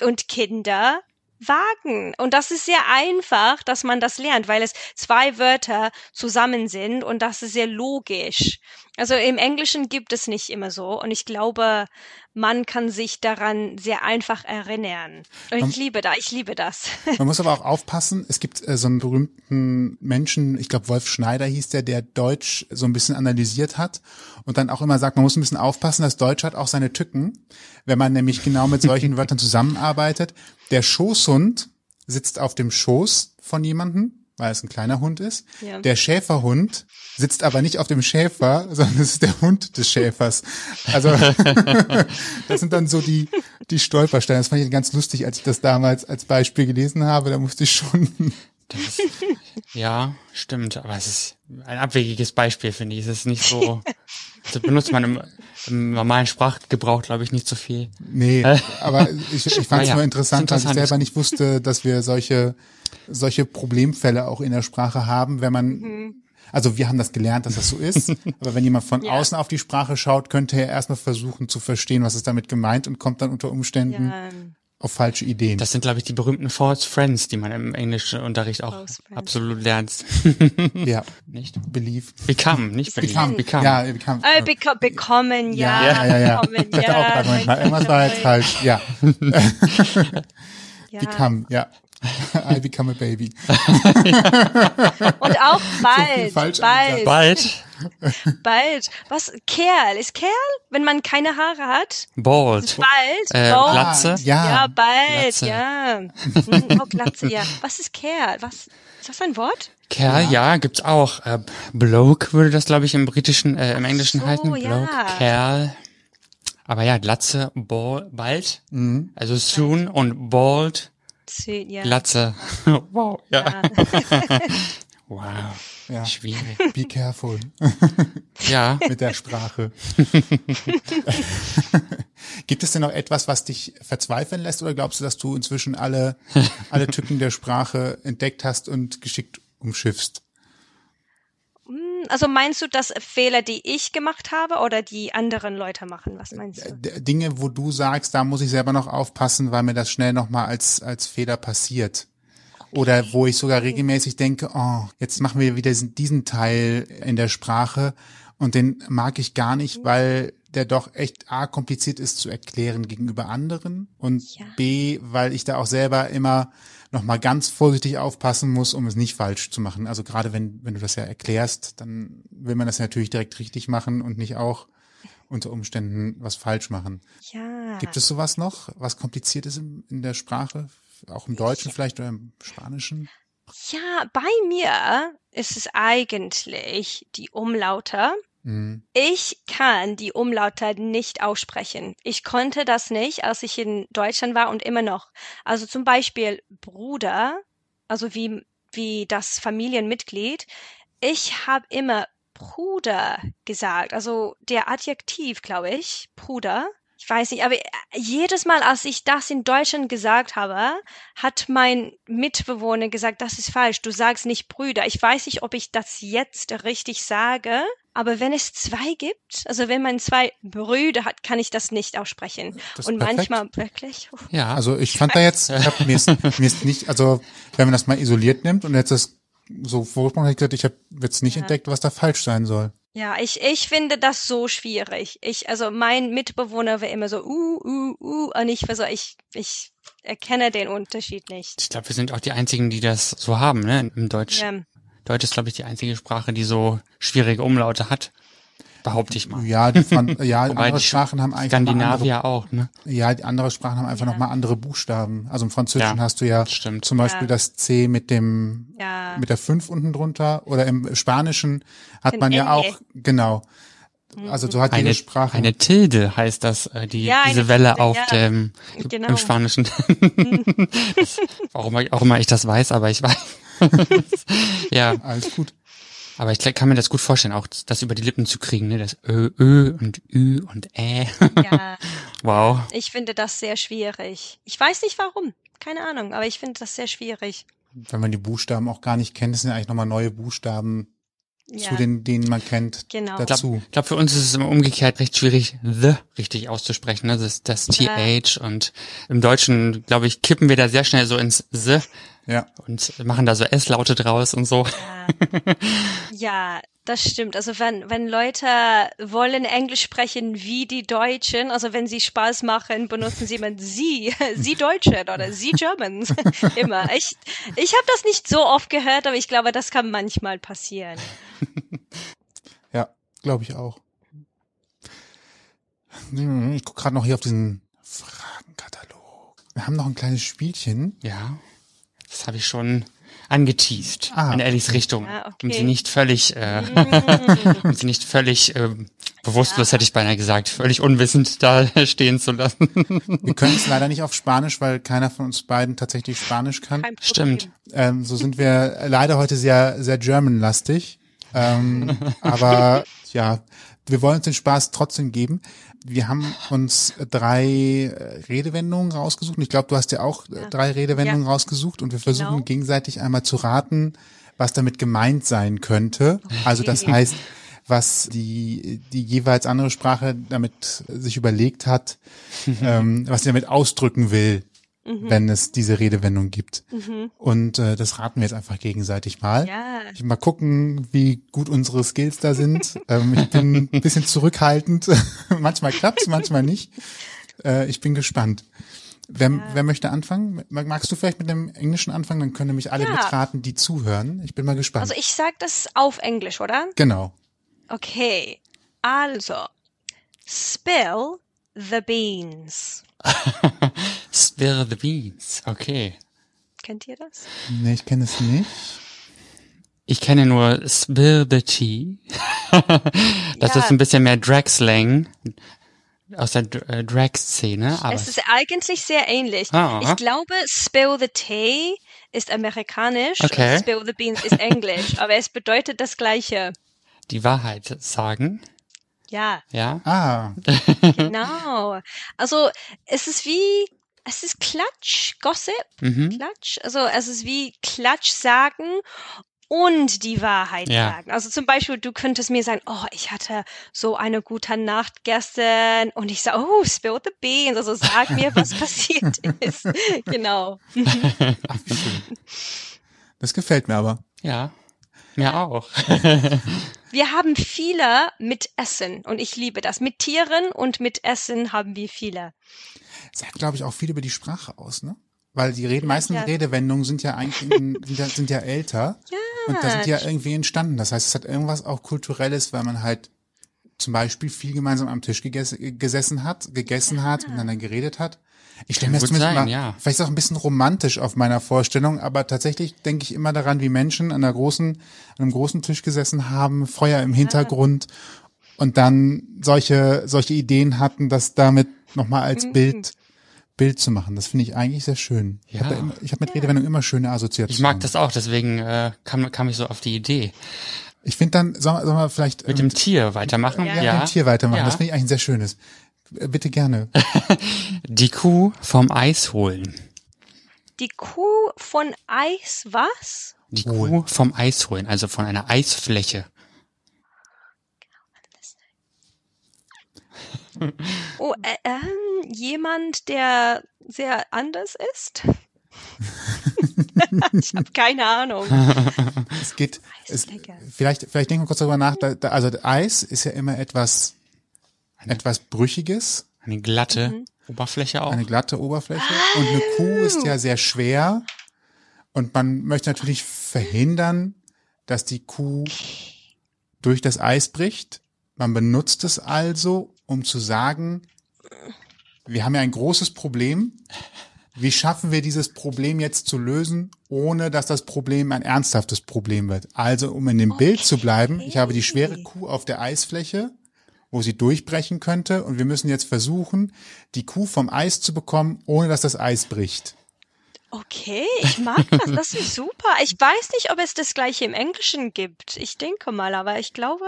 und Kinder. Wagen. Und das ist sehr einfach, dass man das lernt, weil es zwei Wörter zusammen sind und das ist sehr logisch. Also im Englischen gibt es nicht immer so und ich glaube, man kann sich daran sehr einfach erinnern. Und ich liebe da, ich liebe das. [LAUGHS] Man muss aber auch aufpassen, es gibt äh, so einen berühmten Menschen, ich glaube Wolf Schneider hieß der, der Deutsch so ein bisschen analysiert hat und dann auch immer sagt, man muss ein bisschen aufpassen, das Deutsch hat auch seine Tücken, wenn man nämlich genau mit solchen [LAUGHS] Wörtern zusammenarbeitet. Der Schoßhund sitzt auf dem Schoß von jemandem, weil es ein kleiner Hund ist. Ja. Der Schäferhund sitzt aber nicht auf dem Schäfer, [LAUGHS] sondern es ist der Hund des Schäfers. Also [LAUGHS] das sind dann so die, die Stolpersteine. Das fand ich ganz lustig, als ich das damals als Beispiel gelesen habe. Da musste ich schon, Ja, stimmt. Aber es ist ein abwegiges Beispiel, finde ich. Es ist nicht so, [LAUGHS] das benutzt man im, im normalen Sprachgebrauch, glaube ich, nicht so viel. nee, aber ich, ich fand es Naja, [LAUGHS] nur interessant, ist weil ich selber nicht wusste, dass wir solche, solche Problemfälle auch in der Sprache haben, wenn man, also wir haben das gelernt, dass das so ist, [LAUGHS] aber wenn jemand von Ja. außen auf die Sprache schaut, könnte er erstmal versuchen zu verstehen, was ist damit gemeint und kommt dann unter Umständen Ja. Auf falsche Ideen. Das sind, glaube ich, die berühmten False Friends, die man im Englischunterricht auch False Friends. absolut lernt. [LAUGHS] ja, nicht? believe. Become, nicht believe. Become. Become. Ja, become. Äh, beko bekommen, ja. ja, ja, ja. Bekommen, Ich dachte auch gerade, Moment irgendwas war jetzt falsch. Ja, [LAUGHS] [LAUGHS] ja. become, ja. I become a baby. [LAUGHS] Und auch bald, falsch bald, Bald. [LAUGHS] bald. Was? Kerl, ist Kerl? Wenn man keine Haare hat? Bald. Bald? Äh, Bald. Glatze. Ja, Ja, bald, Glatze. ja. [LAUGHS] Hm, Oh, Glatze, ja. Was ist Kerl? Was? Ist das ein Wort? Kerl, ja, gibt's auch. Äh, Bloke würde das, glaube ich, im britischen, äh, im englischen so, ja. Bloke, Kerl. Aber ja, Glatze, bald. Mhm. Also soon und bald, Süd, ja. Glatze. [LAUGHS] wow, ja. [LAUGHS] wow. ja. Schwierig. Be careful [LAUGHS] Ja. mit der Sprache. Gibt es denn noch etwas, was dich verzweifeln lässt oder glaubst du, dass du inzwischen alle, alle Tücken der Sprache entdeckt hast und geschickt umschiffst? Also meinst du, dass Fehler, die ich gemacht habe oder die anderen Leute machen? Was meinst du? D- Dinge, wo du sagst, da muss ich selber noch aufpassen, weil mir das schnell nochmal als, als Fehler passiert. Oder wo ich sogar regelmäßig denke, oh, jetzt machen wir wieder diesen, diesen Teil in der Sprache und den mag ich gar nicht, weil der doch echt A, kompliziert ist zu erklären gegenüber anderen und Ja. B, weil ich da auch selber immer nochmal ganz vorsichtig aufpassen muss, um es nicht falsch zu machen. Also gerade wenn, wenn du das ja erklärst, dann will man das natürlich direkt richtig machen und nicht auch unter Umständen was falsch machen. Ja. Gibt es sowas noch, was kompliziert ist in, in der Sprache? Auch im Deutschen vielleicht oder im Spanischen? Ja, bei mir ist es eigentlich die Umlaute. Mhm. Ich kann die Umlaute nicht aussprechen. Ich konnte das nicht, als ich in Deutschland war und immer noch. Also zum Beispiel Bruder, also wie, wie das Familienmitglied. Ich habe immer Bruder gesagt, also der Adjektiv, glaube ich, Bruder. Ich weiß nicht, aber jedes Mal, als ich das in Deutschland gesagt habe, hat mein Mitbewohner gesagt, das ist falsch, du sagst nicht Brüder. Ich weiß nicht, ob ich das jetzt richtig sage, aber wenn es zwei gibt, also wenn man zwei Brüder hat, kann ich das nicht aussprechen. Das Und perfekt. manchmal wirklich. oh, Ja. Also ich fand da jetzt, ich hab, mir, ist, mir ist nicht, also wenn man das mal isoliert nimmt und jetzt das so vorgesprochen hätte ich gesagt, ich habe jetzt nicht entdeckt, was da falsch sein soll. Ja, ich, ich finde das so schwierig. Ich, also mein Mitbewohner war immer so, uh, uh, uh, und ich war so, ich, ich erkenne den Unterschied nicht. Ich glaube, wir sind auch die einzigen, die das so haben, ne? Im Deutsch. Ja. Deutsch ist, glaube ich, die einzige Sprache, die so schwierige Umlaute hat. behaupte ich mal. Ja, die Fran ja, [LAUGHS] Wobei andere die Sprachen haben einfach mal andere, Skandinavier auch, ne? ja, die andere Sprachen haben einfach Ja. noch mal andere Buchstaben. Also im Französischen Ja, hast du ja stimmt. zum Beispiel Ja. das C mit dem Ja. mit der 5 unten drunter oder im Spanischen hat Ein man ja auch genau. Also so hat Eine, jede Sprache eine Tilde heißt das, äh, die, Ja, diese Welle Tilde, auf ja. dem, Genau. im Spanischen. [LAUGHS] das, warum auch immer ich das weiß, aber ich weiß. [LAUGHS] ja, alles gut. aber ich kann mir das gut vorstellen, auch das über die Lippen zu kriegen, ne? Das Ö, Ö und Ü und Ä. Ja, [LAUGHS] wow. ich finde das sehr schwierig. Ich weiß nicht warum. Keine Ahnung, aber ich finde das sehr schwierig. Wenn man die Buchstaben auch gar nicht kennt, das sind ja eigentlich nochmal neue Buchstaben Ja, zu den, denen man kennt, Genau. Ich dazu. glaube, glaub, für uns ist es immer umgekehrt recht schwierig, the richtig auszusprechen, ne? das, das Ja. TH und im Deutschen, glaube ich, kippen wir da sehr schnell so ins the Ja. und machen da so S-Laute draus und so. Ja. ja, das stimmt. Also wenn, wenn Leute wollen Englisch sprechen wie die Deutschen, also wenn sie Spaß machen, benutzen sie immer sie, sie Deutschen oder sie Germans. [LAUGHS] Immer. Ich, ich habe das nicht so oft gehört, aber ich glaube, das kann manchmal passieren. [LAUGHS] Ja, glaube ich auch. Ich gucke gerade noch hier auf diesen Fragenkatalog. Wir haben noch ein kleines Spielchen. Ja, das habe ich schon angeteased Ah, in Ellis Richtung, Ah, okay. um sie nicht völlig, äh, [LAUGHS] um sie nicht völlig äh, bewusstlos, hätte ich beinahe gesagt, völlig unwissend da [LAUGHS] stehen zu lassen. Wir können es leider nicht auf Spanisch, weil keiner von uns beiden tatsächlich Spanisch kann. Stimmt. Ähm, so sind wir leider heute sehr, sehr German-lastig. Ähm, aber ja, wir wollen uns den Spaß trotzdem geben. Wir haben uns drei äh, Redewendungen rausgesucht. Und ich glaube, du hast ja auch äh, drei Redewendungen rausgesucht und wir versuchen Genau. gegenseitig einmal zu raten, was damit gemeint sein könnte. Also das heißt, was die, die jeweils andere Sprache damit sich überlegt hat, [LAUGHS] ähm, was sie damit ausdrücken will, wenn es diese Redewendung gibt. Und äh, das raten wir jetzt einfach gegenseitig mal. Ja. Ich mal gucken, wie gut unsere Skills da sind. [LAUGHS] ähm, ich bin ein bisschen zurückhaltend. [LAUGHS] manchmal klappt's, manchmal nicht. Äh, ich bin gespannt. Wer, wer möchte anfangen? Mag- Magst du vielleicht mit dem Englischen anfangen? Dann können nämlich alle Ja. mitraten, die zuhören. Ich bin mal gespannt. Also ich sag das auf Englisch, oder? genau. Okay. Also, spill the beans. [LAUGHS] Spill the beans. Okay. Kennt ihr das? Nee, ich kenne es nicht. Ich kenne nur Spill the Tea. [LAUGHS] das Ja. ist ein bisschen mehr Drag-Slang aus der äh, Drag-Szene. Aber Es ist eigentlich sehr ähnlich. Ah. Ich glaube, spill the tea ist amerikanisch Okay. und spill the beans ist englisch, [LAUGHS] aber es bedeutet das Gleiche. die Wahrheit sagen. Ja, Ja. Ah, [LAUGHS] genau. Also es ist wie, es ist Klatsch, Gossip, Mhm. Klatsch. Also es ist wie Klatsch sagen und die Wahrheit Ja. sagen. Also zum Beispiel, du könntest mir sagen, oh, ich hatte so eine gute Nacht gestern und ich sage, oh, spill the beans. Also sag mir, was [LAUGHS] passiert ist. Genau. [LAUGHS] das gefällt mir aber. Ja. Mir auch. [LAUGHS] Wir haben viele mit Essen und ich liebe das. Mit Tieren und mit Essen haben wir viele. sagt, glaube ich, auch viel über die Sprache aus, ne? Weil die Reden, meisten ja. Redewendungen sind ja eigentlich in, sind, ja, sind ja älter. Ja, Und da sind die ja irgendwie entstanden. Das heißt, es hat irgendwas auch Kulturelles, weil man halt zum Beispiel viel gemeinsam am Tisch geges gesessen hat, gegessen hat, miteinander geredet hat. Ich stelle mir das zumindest sein, mal, ja. vielleicht ist auch ein bisschen romantisch auf meiner Vorstellung, aber tatsächlich denke ich immer daran, wie Menschen an einer großen, an einem großen Tisch gesessen haben, Feuer im Hintergrund und dann solche, solche Ideen hatten, das damit nochmal als Mhm. Bild, Bild zu machen. Das finde ich eigentlich sehr schön. Ich Ja. habe immer, ich hab mit Redewendungen immer schöne Assoziationen. Ich mag das auch, deswegen äh, kam, kam ich so auf die Idee. Ich finde dann, sollen wir, sollen wir vielleicht Mit dem Tier weitermachen. Ja. Ja. ja, mit dem Tier weitermachen. Ja. Das finde ich eigentlich ein sehr schönes. Äh, Bitte gerne. [LAUGHS] Die Kuh vom Eis holen. Die Kuh von Eis, was? Die Holen. Kuh vom Eis holen, also von einer Eisfläche. Oh, äh, ähm, jemand, der sehr anders ist? [LAUGHS] ich habe keine Ahnung. Es geht, es, vielleicht, vielleicht denken wir kurz darüber nach. Da, da, also Eis ist ja immer etwas, etwas Brüchiges, Eine glatte Mhm. Oberfläche auch. eine glatte Oberfläche. Und eine Kuh ist ja sehr schwer. Und man möchte natürlich verhindern, dass die Kuh durch das Eis bricht. Man benutzt es also, um zu sagen, wir haben ja ein großes Problem. Wie schaffen wir dieses Problem jetzt zu lösen, ohne dass das Problem ein ernsthaftes Problem wird? Also, um in dem okay. Bild zu bleiben, ich habe die schwere Kuh auf der Eisfläche, wo sie durchbrechen könnte, und wir müssen jetzt versuchen, die Kuh vom Eis zu bekommen, ohne dass das Eis bricht. Okay, ich mag das. Das ist super. Ich weiß nicht, ob es das gleiche im Englischen gibt. Ich denke mal, aber ich glaube,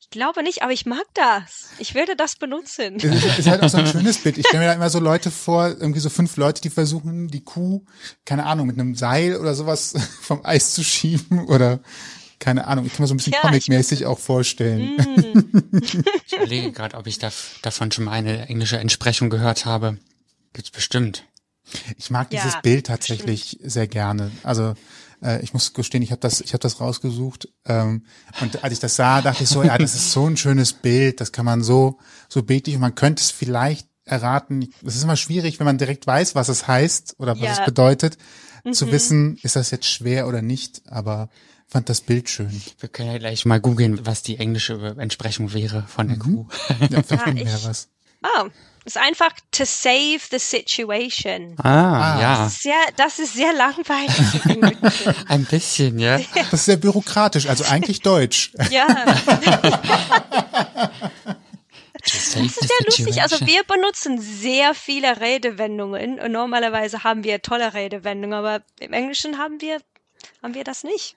ich glaube nicht, aber ich mag das. Ich werde das benutzen. Es ist, ist halt auch so ein schönes Bild. Ich stelle mir da immer so Leute vor, irgendwie so fünf Leute, die versuchen, die Kuh, keine Ahnung, mit einem Seil oder sowas [LAUGHS] vom Eis zu schieben oder keine Ahnung, ich kann mir so ein bisschen ja, comic-mäßig auch vorstellen. Mm. [LAUGHS] ich überlege gerade, ob ich da, davon schon mal eine englische Entsprechung gehört habe. Gibt's bestimmt. Ich mag ja, dieses Bild tatsächlich bestimmt. sehr gerne. Also äh, ich muss gestehen, ich habe das, ich habe das rausgesucht ähm, und als ich das sah, dachte ich so, ja, das ist so ein schönes Bild, das kann man so so bildlich und man könnte es vielleicht erraten. Es ist immer schwierig, wenn man direkt weiß, was es heißt oder was ja. es bedeutet, mhm. zu wissen, ist das jetzt schwer oder nicht. Aber fand das Bild schön. Wir können ja gleich mal googeln, was die englische Entsprechung wäre von der mhm. Kuh. Ja, vielleicht ja, ich, was. Oh, ist einfach to save the situation. Ah, ah. ja. Sehr, das ist sehr langweilig. [LAUGHS] Ein bisschen, ja. Das ist sehr bürokratisch, also eigentlich Deutsch. Ja. [LAUGHS] Das ist sehr lustig. Also wir benutzen sehr viele Redewendungen und normalerweise haben wir tolle Redewendungen, aber im Englischen haben wir, haben wir das nicht.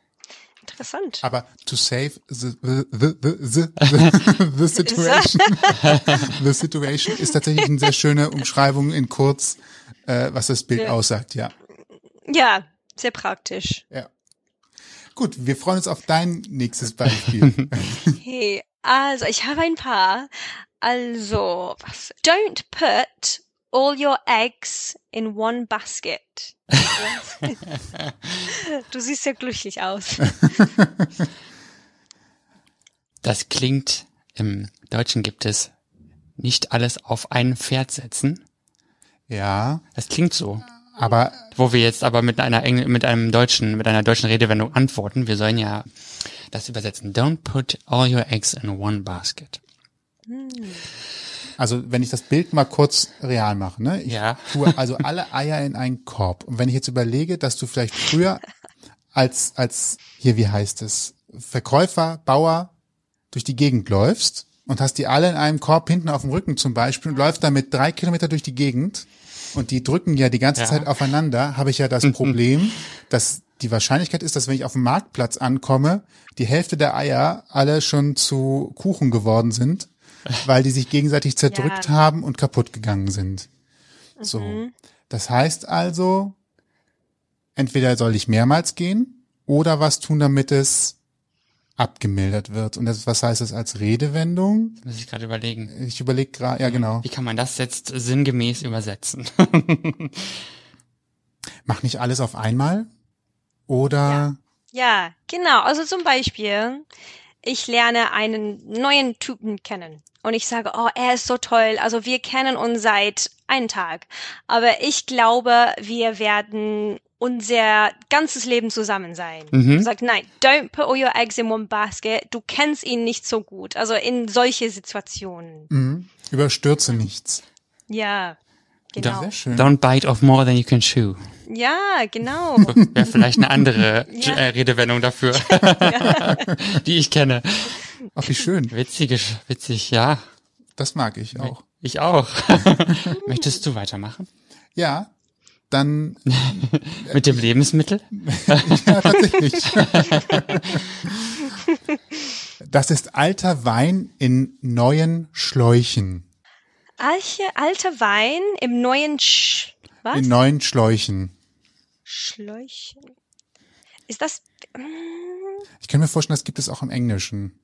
Interessant. Aber to save the, the, the, the, the, [LAUGHS] situation, [LAUGHS] the situation ist tatsächlich eine sehr schöne Umschreibung in kurz, äh, was das Bild ja. aussagt, ja. Ja, sehr praktisch. Ja. Gut, wir freuen uns auf dein nächstes Beispiel. [LAUGHS] hey, also ich habe ein paar. Also, was? Don't put all your eggs in one basket. [LAUGHS] du siehst ja glücklich aus. [LAUGHS] Das klingt, im Deutschen gibt es nicht alles auf ein Pferd setzen. Ja. Das klingt so. Aber wo wir jetzt aber mit einer Engl mit einem deutschen mit einer deutschen Redewendung antworten, wir sollen ja das übersetzen. Don't put all your eggs in one basket. Hm. Also wenn ich das Bild mal kurz real mache, ne? Ich ja. [LAUGHS] tue also alle Eier in einen Korb. Und wenn ich jetzt überlege, dass du vielleicht früher als, als, hier, wie heißt es, Verkäufer, Bauer durch die Gegend läufst und hast die alle in einem Korb hinten auf dem Rücken zum Beispiel und läufst damit drei Kilometer durch die Gegend und die drücken ja die ganze ja. Zeit aufeinander, habe ich ja das Problem, dass die Wahrscheinlichkeit ist, dass wenn ich auf dem Marktplatz ankomme, die Hälfte der Eier alle schon zu Kuchen geworden sind weil die sich gegenseitig zerdrückt ja. haben und kaputt gegangen sind. So. Mhm. Das heißt also, entweder soll ich mehrmals gehen oder was tun, damit es abgemildert wird. Und das, was heißt das als Redewendung? Das muss ich gerade überlegen. Ich überlege gerade, ja genau. Wie kann man das jetzt sinngemäß übersetzen? [LAUGHS] Mach nicht alles auf einmal? Oder? Ja. ja, genau. Also zum Beispiel, ich lerne einen neuen Typen kennen und ich sage, oh, er ist so toll. Also wir kennen uns seit einem Tag. Aber ich glaube, wir werden unser ganzes Leben zusammen sein. Mhm. Sagt, nein, don't put all your eggs in one basket. Du kennst ihn nicht so gut. Also in solche Situationen. Mhm. Überstürze nichts. Ja, genau. Don't bite off more than you can chew. Ja, genau. [LAUGHS] Wäre vielleicht eine andere [LAUGHS] ja. Äh, Redewendung dafür, [LAUGHS] ja. die ich kenne. Ach, wie schön. Witzig, witzig, ja. Das mag ich auch. Ich auch. Möchtest du weitermachen? Ja, dann. Mit dem Lebensmittel? ja, tatsächlich. das ist alter Wein in neuen Schläuchen. Alche, alter Wein im neuen Sch was? In neuen Schläuchen. Schläuchen. Ist das. Mm. Ich kann mir vorstellen, das gibt es auch im Englischen.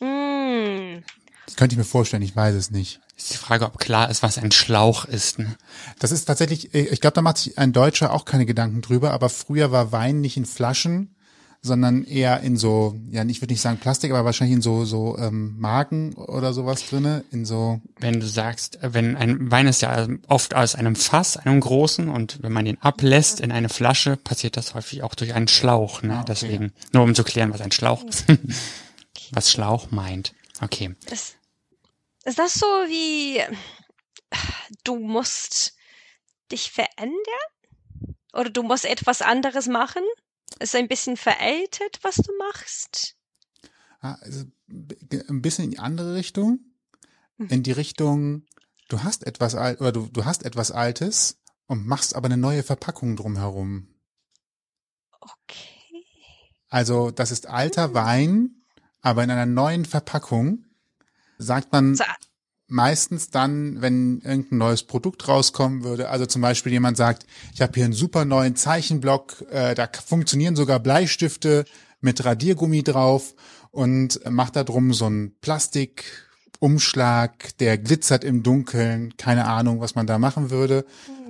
Mm. Das könnte ich mir vorstellen, ich weiß es nicht. Ist die Frage, ob klar ist, was ein Schlauch ist. Ne? Das ist tatsächlich, ich glaube, da macht sich ein Deutscher auch keine Gedanken drüber, aber früher war Wein nicht in Flaschen, sondern eher in so, ja, ich würde nicht sagen Plastik, aber wahrscheinlich in so so ähm, Marken oder sowas drinne, in so. Wenn du sagst, wenn ein Wein ist ja oft aus einem Fass, einem großen, und wenn man den ablässt in eine Flasche, passiert das häufig auch durch einen Schlauch. Ne? Ah, okay. Deswegen nur um zu klären, was ein Schlauch ist, [LAUGHS] was Schlauch meint. Okay. Ist, ist das so wie du musst dich verändern? Oder du musst etwas anderes machen? Ist ein bisschen veraltet, was du machst? Ah, also ein bisschen in die andere Richtung. Mhm. In die Richtung, du hast etwas alt oder du, du hast etwas Altes und machst aber eine neue Verpackung drumherum. Okay. Also das ist alter Wein, aber in einer neuen Verpackung. Sagt man So, meistens dann, wenn irgendein neues Produkt rauskommen würde. Also zum Beispiel jemand sagt, ich habe hier einen super neuen Zeichenblock, äh, da funktionieren sogar Bleistifte mit Radiergummi drauf und macht da drum so einen Plastikumschlag, der glitzert im Dunkeln. Keine Ahnung, was man da machen würde.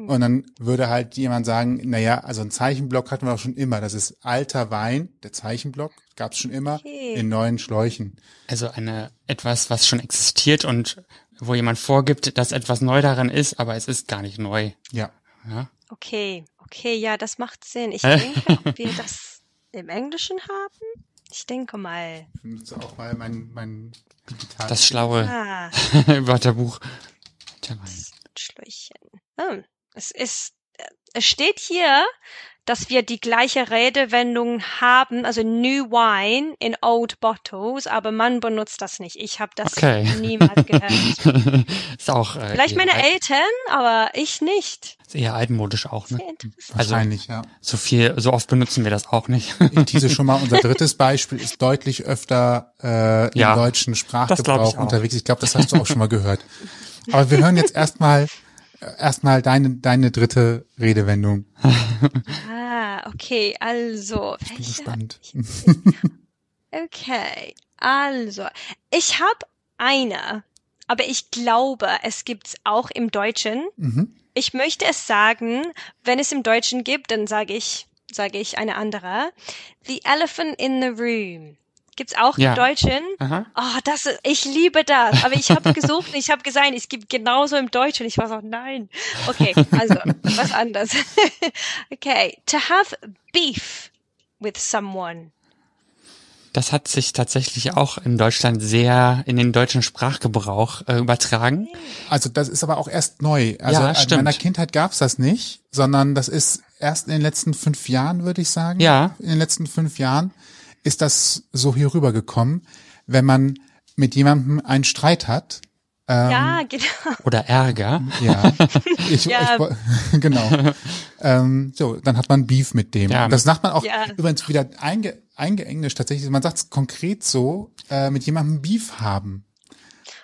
Und dann würde halt jemand sagen, naja, also ein Zeichenblock hatten wir auch schon immer. Das ist alter Wein, der Zeichenblock, gab's schon immer, Okay. in neuen Schläuchen. Also eine etwas, was schon existiert und wo jemand vorgibt, dass etwas neu daran ist, aber es ist gar nicht neu. Ja. Ja. Okay, okay, ja, das macht Sinn. Ich [LAUGHS] denke, ob wir das im Englischen haben? Ich denke mal. Ich benutze auch mal mein, mein digital. Das schlaue Ah, [LAUGHS] Wörterbuch. Schläuchchen. Hm, es ist, äh, es steht hier, dass wir die gleiche Redewendung haben, also New Wine in Old Bottles, aber man benutzt das nicht. Ich habe das Okay. niemals gehört. [LAUGHS] ist auch äh, Vielleicht meine alt- Eltern, aber ich nicht. ist eher altmodisch auch, ne? Also Wahrscheinlich, ja. so viel, so oft benutzen wir das auch nicht. Ich tease [LAUGHS] schon mal, unser drittes Beispiel ist deutlich öfter äh, Ja, im deutschen Sprachgebrauch ich auch. unterwegs. Ich glaube, das hast du auch schon mal gehört. Aber wir hören jetzt erstmal erstmal deine deine dritte Redewendung. [LAUGHS] Ah, okay, also. Ich bin gespannt. [LAUGHS] Okay, also, ich habe eine, aber ich glaube, es gibt's auch im Deutschen. Mhm. Ich möchte es sagen, wenn es im Deutschen gibt, dann sage ich, sage ich eine andere. The elephant in the room. Gibt's auch Ja. im Deutschen? Aha. Oh, das, ist- ich liebe das. Aber ich habe gesucht, und ich habe gesagt, es gibt genauso im Deutschen. Ich war so, nein. Okay, also was anderes. [LAUGHS] okay, to have beef with someone. Das hat sich tatsächlich auch in Deutschland sehr in den deutschen Sprachgebrauch äh, übertragen. Also das ist aber auch erst neu. Also Ja, in stimmt. meiner Kindheit gab's das nicht, sondern das ist erst in den letzten fünf Jahren, würde ich sagen. Ja. In den letzten fünf Jahren ist das so hier rübergekommen, wenn man mit jemandem einen Streit hat. Ähm, ja, genau. Oder Ärger. Ja, [LAUGHS] ich, Ja. ich, [LAUGHS] genau. ähm, so, dann hat man Beef mit dem. Ja. Das sagt man auch Ja. übrigens wieder einge, eingeenglischt tatsächlich. Man sagt es konkret so, äh, mit jemandem Beef haben.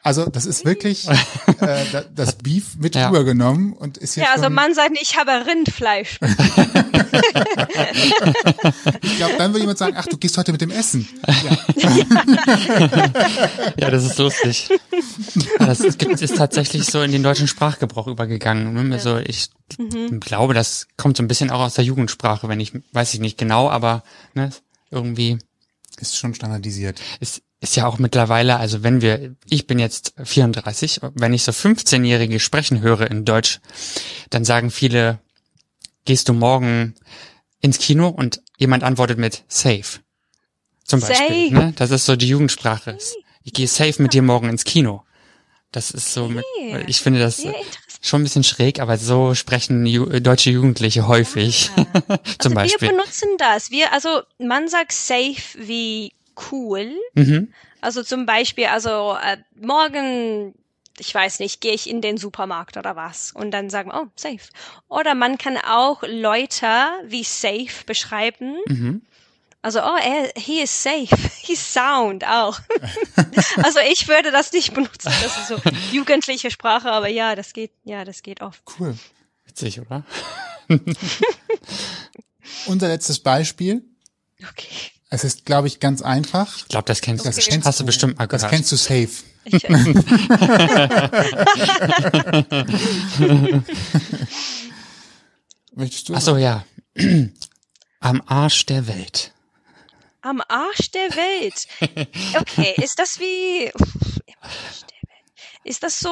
Also das ist wirklich äh, da- das Beef mit Ja. rübergenommen und ist hier Ja, also schon, man sagt, nicht, ich habe Rindfleisch. [LAUGHS] [LAUGHS] ich glaube, dann würde jemand sagen, ach, du gehst heute mit dem Essen. Ja. [LAUGHS] Ja, das ist lustig. Das ist, tatsächlich so in den deutschen Sprachgebrauch übergegangen. Ne? Also ich glaube, das kommt so ein bisschen auch aus der Jugendsprache, wenn ich, weiß ich nicht genau, aber ne, irgendwie Ist schon standardisiert. ist, ist ja auch mittlerweile, also wenn wir, ich bin jetzt 34, wenn ich so 15-Jährige sprechen höre in Deutsch, dann sagen viele, gehst du morgen ins Kino und jemand antwortet mit safe. Zum Beispiel, Safe. ne? Das ist so die Jugendsprache. Ich gehe safe mit dir morgen ins Kino. Das ist so, mit, ich finde das schon ein bisschen schräg, aber so sprechen Ju deutsche Jugendliche häufig. [LAUGHS] Zum Also Beispiel. wir benutzen das. Wir, also man sagt safe wie cool. Mhm. Also zum Beispiel, also äh, morgen, ich weiß nicht, gehe ich in den Supermarkt oder was und dann sagen wir, oh, safe. Oder man kann auch Leute wie safe beschreiben. Mhm. Also, oh, er, he is safe. [LAUGHS] He's sound auch. [LAUGHS] also ich würde das nicht benutzen. Das ist so jugendliche Sprache, aber ja, das geht, ja, das geht oft. Cool. Witzig, oder? [LAUGHS] Unser letztes Beispiel. Okay. Es ist, glaube ich, ganz einfach. Ich glaube, das kennst du. Das Das kennst hast du bestimmt mal Das gehört. kennst du safe. Ich, [LAUGHS] Möchtest du? Ach so, ja. [CLEARS THROAT] Am Arsch der Welt. am Arsch der Welt. Okay, ist das wie, am Arsch der Welt. ist das so,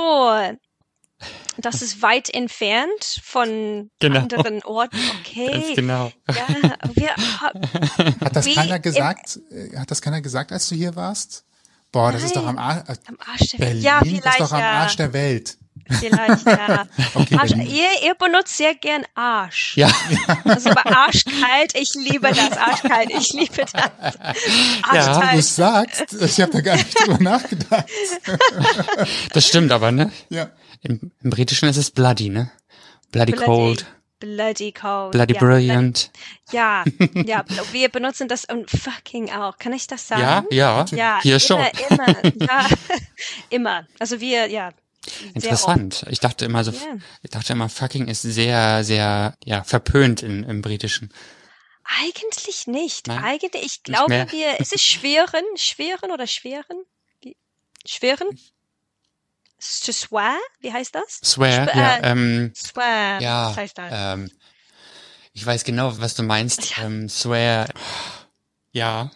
das ist weit entfernt von Genau. anderen Orten? Okay. Ganz genau. Ja, wir, Hat das Wie keiner im- gesagt? äh, Hat das keiner gesagt, als du hier warst? Boah, das ist doch Nein. am Arsch. Am Arsch der Berlin, Welt. Ja, das vielleicht ist doch am ja. Arsch der Welt. Vielleicht, ja. [LAUGHS] Okay, Arsch, ihr, ihr benutzt sehr gern Arsch. Ja, Also aber arschkalt, ich liebe das. Arschkalt, ich liebe das. Du Arschkalt. sagst, ich habe da gar nicht drüber nachgedacht. das stimmt aber, ne? Ja. Im, Im Britischen ist es bloody, ne? Bloody, cold, Bloody cold. bloody ja, brilliant. Ja, [LAUGHS] ja, wir benutzen das und fucking auch. Kann ich das sagen? Ja, ja, Ja, hier immer, schon. immer, ja, [LAUGHS] immer. Also wir, ja. Interessant. Ich dachte immer so, Ja. ich dachte immer, fucking ist sehr, sehr, ja, verpönt in, im Britischen. Eigentlich nicht. Nein? Eigentlich, ich glaube, wir, ist es schweren, schweren oder schweren? Schweren? To swear? Wie heißt das? Swear, Sp- ja, äh, ähm, Swear. ja, Was heißt das? ähm, ich weiß genau, was du meinst. Ähm, swear, ja,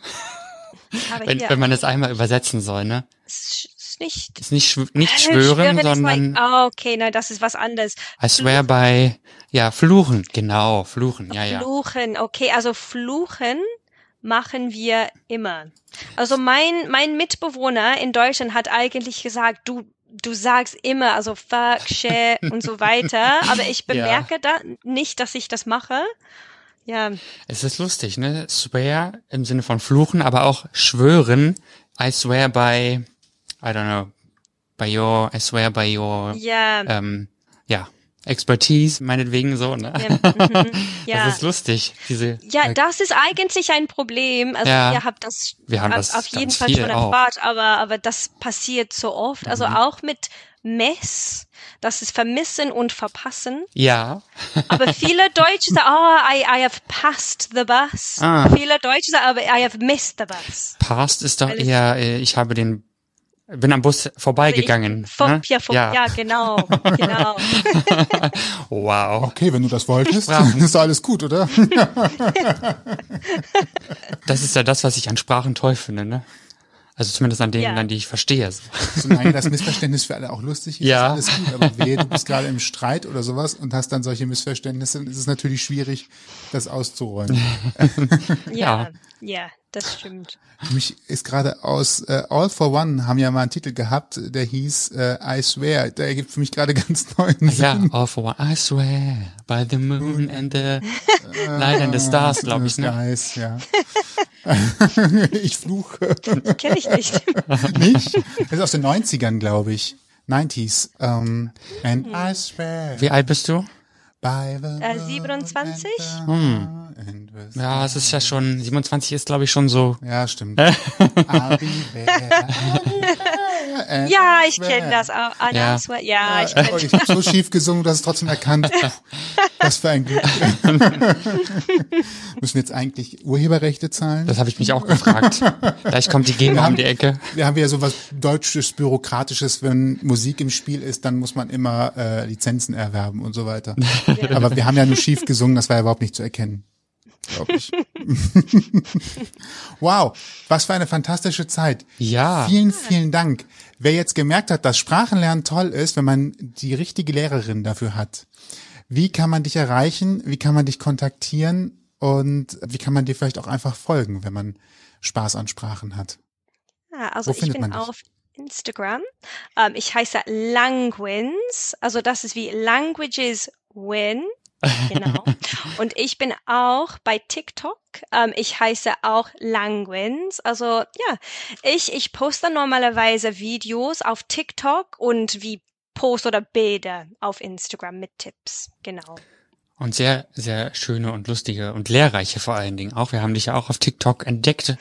wenn, wenn man es einmal übersetzen soll, ne? ist, nicht. Ist nicht, schw- nicht Äh, schwören, ist sondern oh, okay, nein, das ist was anderes. I swear by, ja, fluchen, genau, fluchen, ja, ja. Fluchen, okay, also fluchen machen wir immer. Also mein, mein Mitbewohner in Deutschland hat eigentlich gesagt, du, du sagst immer, also fuck, shit und so weiter, [LAUGHS] aber ich Ja. bemerke da nicht, dass ich das mache. Ja, Es ist lustig, ne? Swear im Sinne von fluchen, aber auch schwören. I swear by, I don't know, by your, I swear by your, ja, ähm, ja, Expertise, meinetwegen so, ne? ja, [LAUGHS] ja. Das ist lustig, diese, Ja, das ist eigentlich ein Problem. Also Ja. ihr habt das, Wir haben auf- das auf jeden Fall schon erfahrt, aber, aber das passiert so oft. Also Mhm. auch mit Mess, das ist vermissen und verpassen. ja, Aber [LAUGHS] viele Deutsche sagen, oh, I, I have passed the bus. Ah. Viele Deutsche sagen, aber I have missed the bus. past ist doch eher, äh, ich habe den, bin am Bus vorbeigegangen. Vor, ne? ja, vor, ja. genau, genau. [LAUGHS] Wow. Okay, wenn du das wolltest, Sprachen. ist doch alles gut, oder? [LAUGHS] Das ist ja das, was ich an Sprachen toll finde, ne? Also zumindest an denen, Ja. an die ich verstehe. So. Solange das Missverständnis für alle auch lustig ist, Ja. ist alles gut. Aber wehe, du bist gerade im Streit oder sowas und hast dann solche Missverständnisse, dann ist es natürlich schwierig, das auszuräumen. [LAUGHS] Ja, ja, das stimmt. Mich ist gerade aus äh, All for One haben ja mal einen Titel gehabt, der hieß äh, I Swear. Der ergibt für mich gerade [LAUGHS] ganz neuen Sinn. Ja, all for one. I swear by the moon and the [LAUGHS] light and the stars, glaube ich, ne? Guys, ja. [LAUGHS] ich fluche. Kenne ich nicht. Nicht? Das ist aus den 90ern, glaube ich. 90s. Um, and Hm. I swear Wie alt bist du? Äh, moon 27? and the- and the- Ja, es ist ja schon, 27 ist, glaube ich, schon so. Ja, stimmt. [LAUGHS] [LAUGHS] There. And Ja, I ich kenne das auch. Ah, Ja. das war- Ja, ich Oh, kenne ich habe so schief gesungen, du hast es trotzdem erkannt. [LAUGHS] Was für ein Glück. [LAUGHS] Müssen wir jetzt eigentlich Urheberrechte zahlen? Das habe ich mich auch gefragt. Gleich kommt die GEMA um die Ecke. Wir haben ja sowas deutsches, bürokratisches, wenn Musik im Spiel ist, dann muss man immer äh, Lizenzen erwerben und so weiter. Aber wir haben ja nur schief gesungen, das war ja überhaupt nicht zu erkennen. Glaube ich. [LAUGHS] wow, was für eine fantastische Zeit. Ja. Vielen, vielen Dank. Wer jetzt gemerkt hat, dass Sprachenlernen toll ist, wenn man die richtige Lehrerin dafür hat, wie kann man dich erreichen? Wie kann man dich kontaktieren? Und wie kann man dir vielleicht auch einfach folgen, wenn man Spaß an Sprachen hat? Ja, also Wo ich findet bin man dich? auf Instagram. Ähm, ich heiße Languins. Also das ist wie Languages Win. Genau. Und ich bin auch bei TikTok. Ähm, ich heiße auch Languins. Also ja, ich, ich poste normalerweise Videos auf TikTok und wie Post oder Bilder auf Instagram mit Tipps. Genau. Und sehr, sehr schöne und lustige und lehrreiche vor allen Dingen auch. Wir haben dich ja auch auf TikTok entdeckt.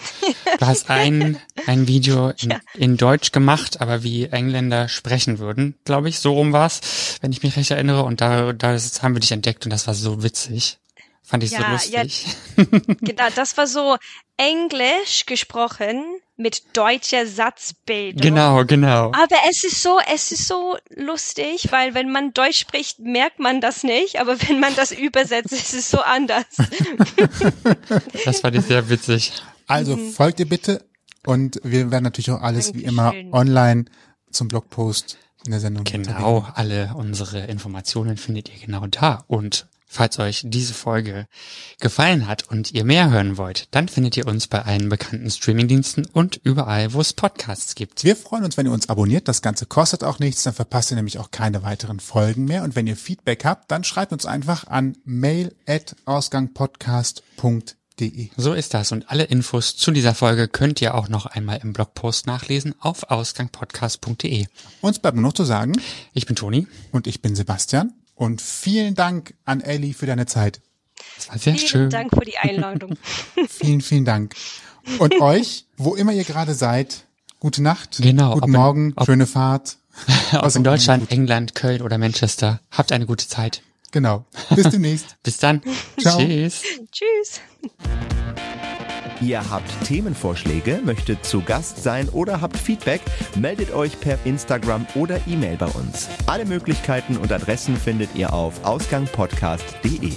Du hast [LAUGHS] ein, ein Video in, Ja. in Deutsch gemacht, aber wie Engländer sprechen würden, glaube ich. So rum war's, wenn ich mich recht erinnere. Und da, da haben wir dich entdeckt und das war so witzig. Fand ich so Ja, ja. lustig. [LAUGHS] Genau, das war so Englisch gesprochen mit deutscher Satzbildung. Genau, genau. Aber es ist so, es ist so lustig, weil wenn man Deutsch spricht, merkt man das nicht, aber [LAUGHS] wenn man das übersetzt, ist es so anders. [LAUGHS] Das fand ich sehr witzig. Also folgt ihr bitte und wir werden natürlich auch alles wie immer Dankeschön. online zum Blogpost in der Sendung. Genau, alle unsere Informationen findet ihr genau da. Und Falls euch diese Folge gefallen hat und ihr mehr hören wollt, dann findet ihr uns bei allen bekannten Streamingdiensten und überall, wo es Podcasts gibt. Wir freuen uns, wenn ihr uns abonniert. Das Ganze kostet auch nichts, dann verpasst ihr nämlich auch keine weiteren Folgen mehr. Und wenn ihr Feedback habt, dann schreibt uns einfach an mail@ausgangpodcast.de. So ist das und alle Infos zu dieser Folge könnt ihr auch noch einmal im Blogpost nachlesen auf ausgangpodcast.de. Uns bleibt nur noch zu sagen. Ich bin Toni. Und ich bin Sebastian. Und vielen Dank an Ellie für deine Zeit. Das war sehr vielen schön. Dank für die Einladung. [LAUGHS] vielen, vielen Dank. Und [LAUGHS] euch, wo immer ihr gerade seid, gute Nacht, genau, guten Morgen, in, schöne Fahrt. [LAUGHS] Ob in Deutschland, England, Köln oder Manchester. Habt eine gute Zeit. Genau. Bis demnächst. Bis dann. Ciao. Tschüss. Tschüss. Ihr habt Themenvorschläge, möchtet zu Gast sein oder habt Feedback, meldet euch per Instagram oder E-Mail bei uns. Alle Möglichkeiten und Adressen findet ihr auf ausgangpodcast.de.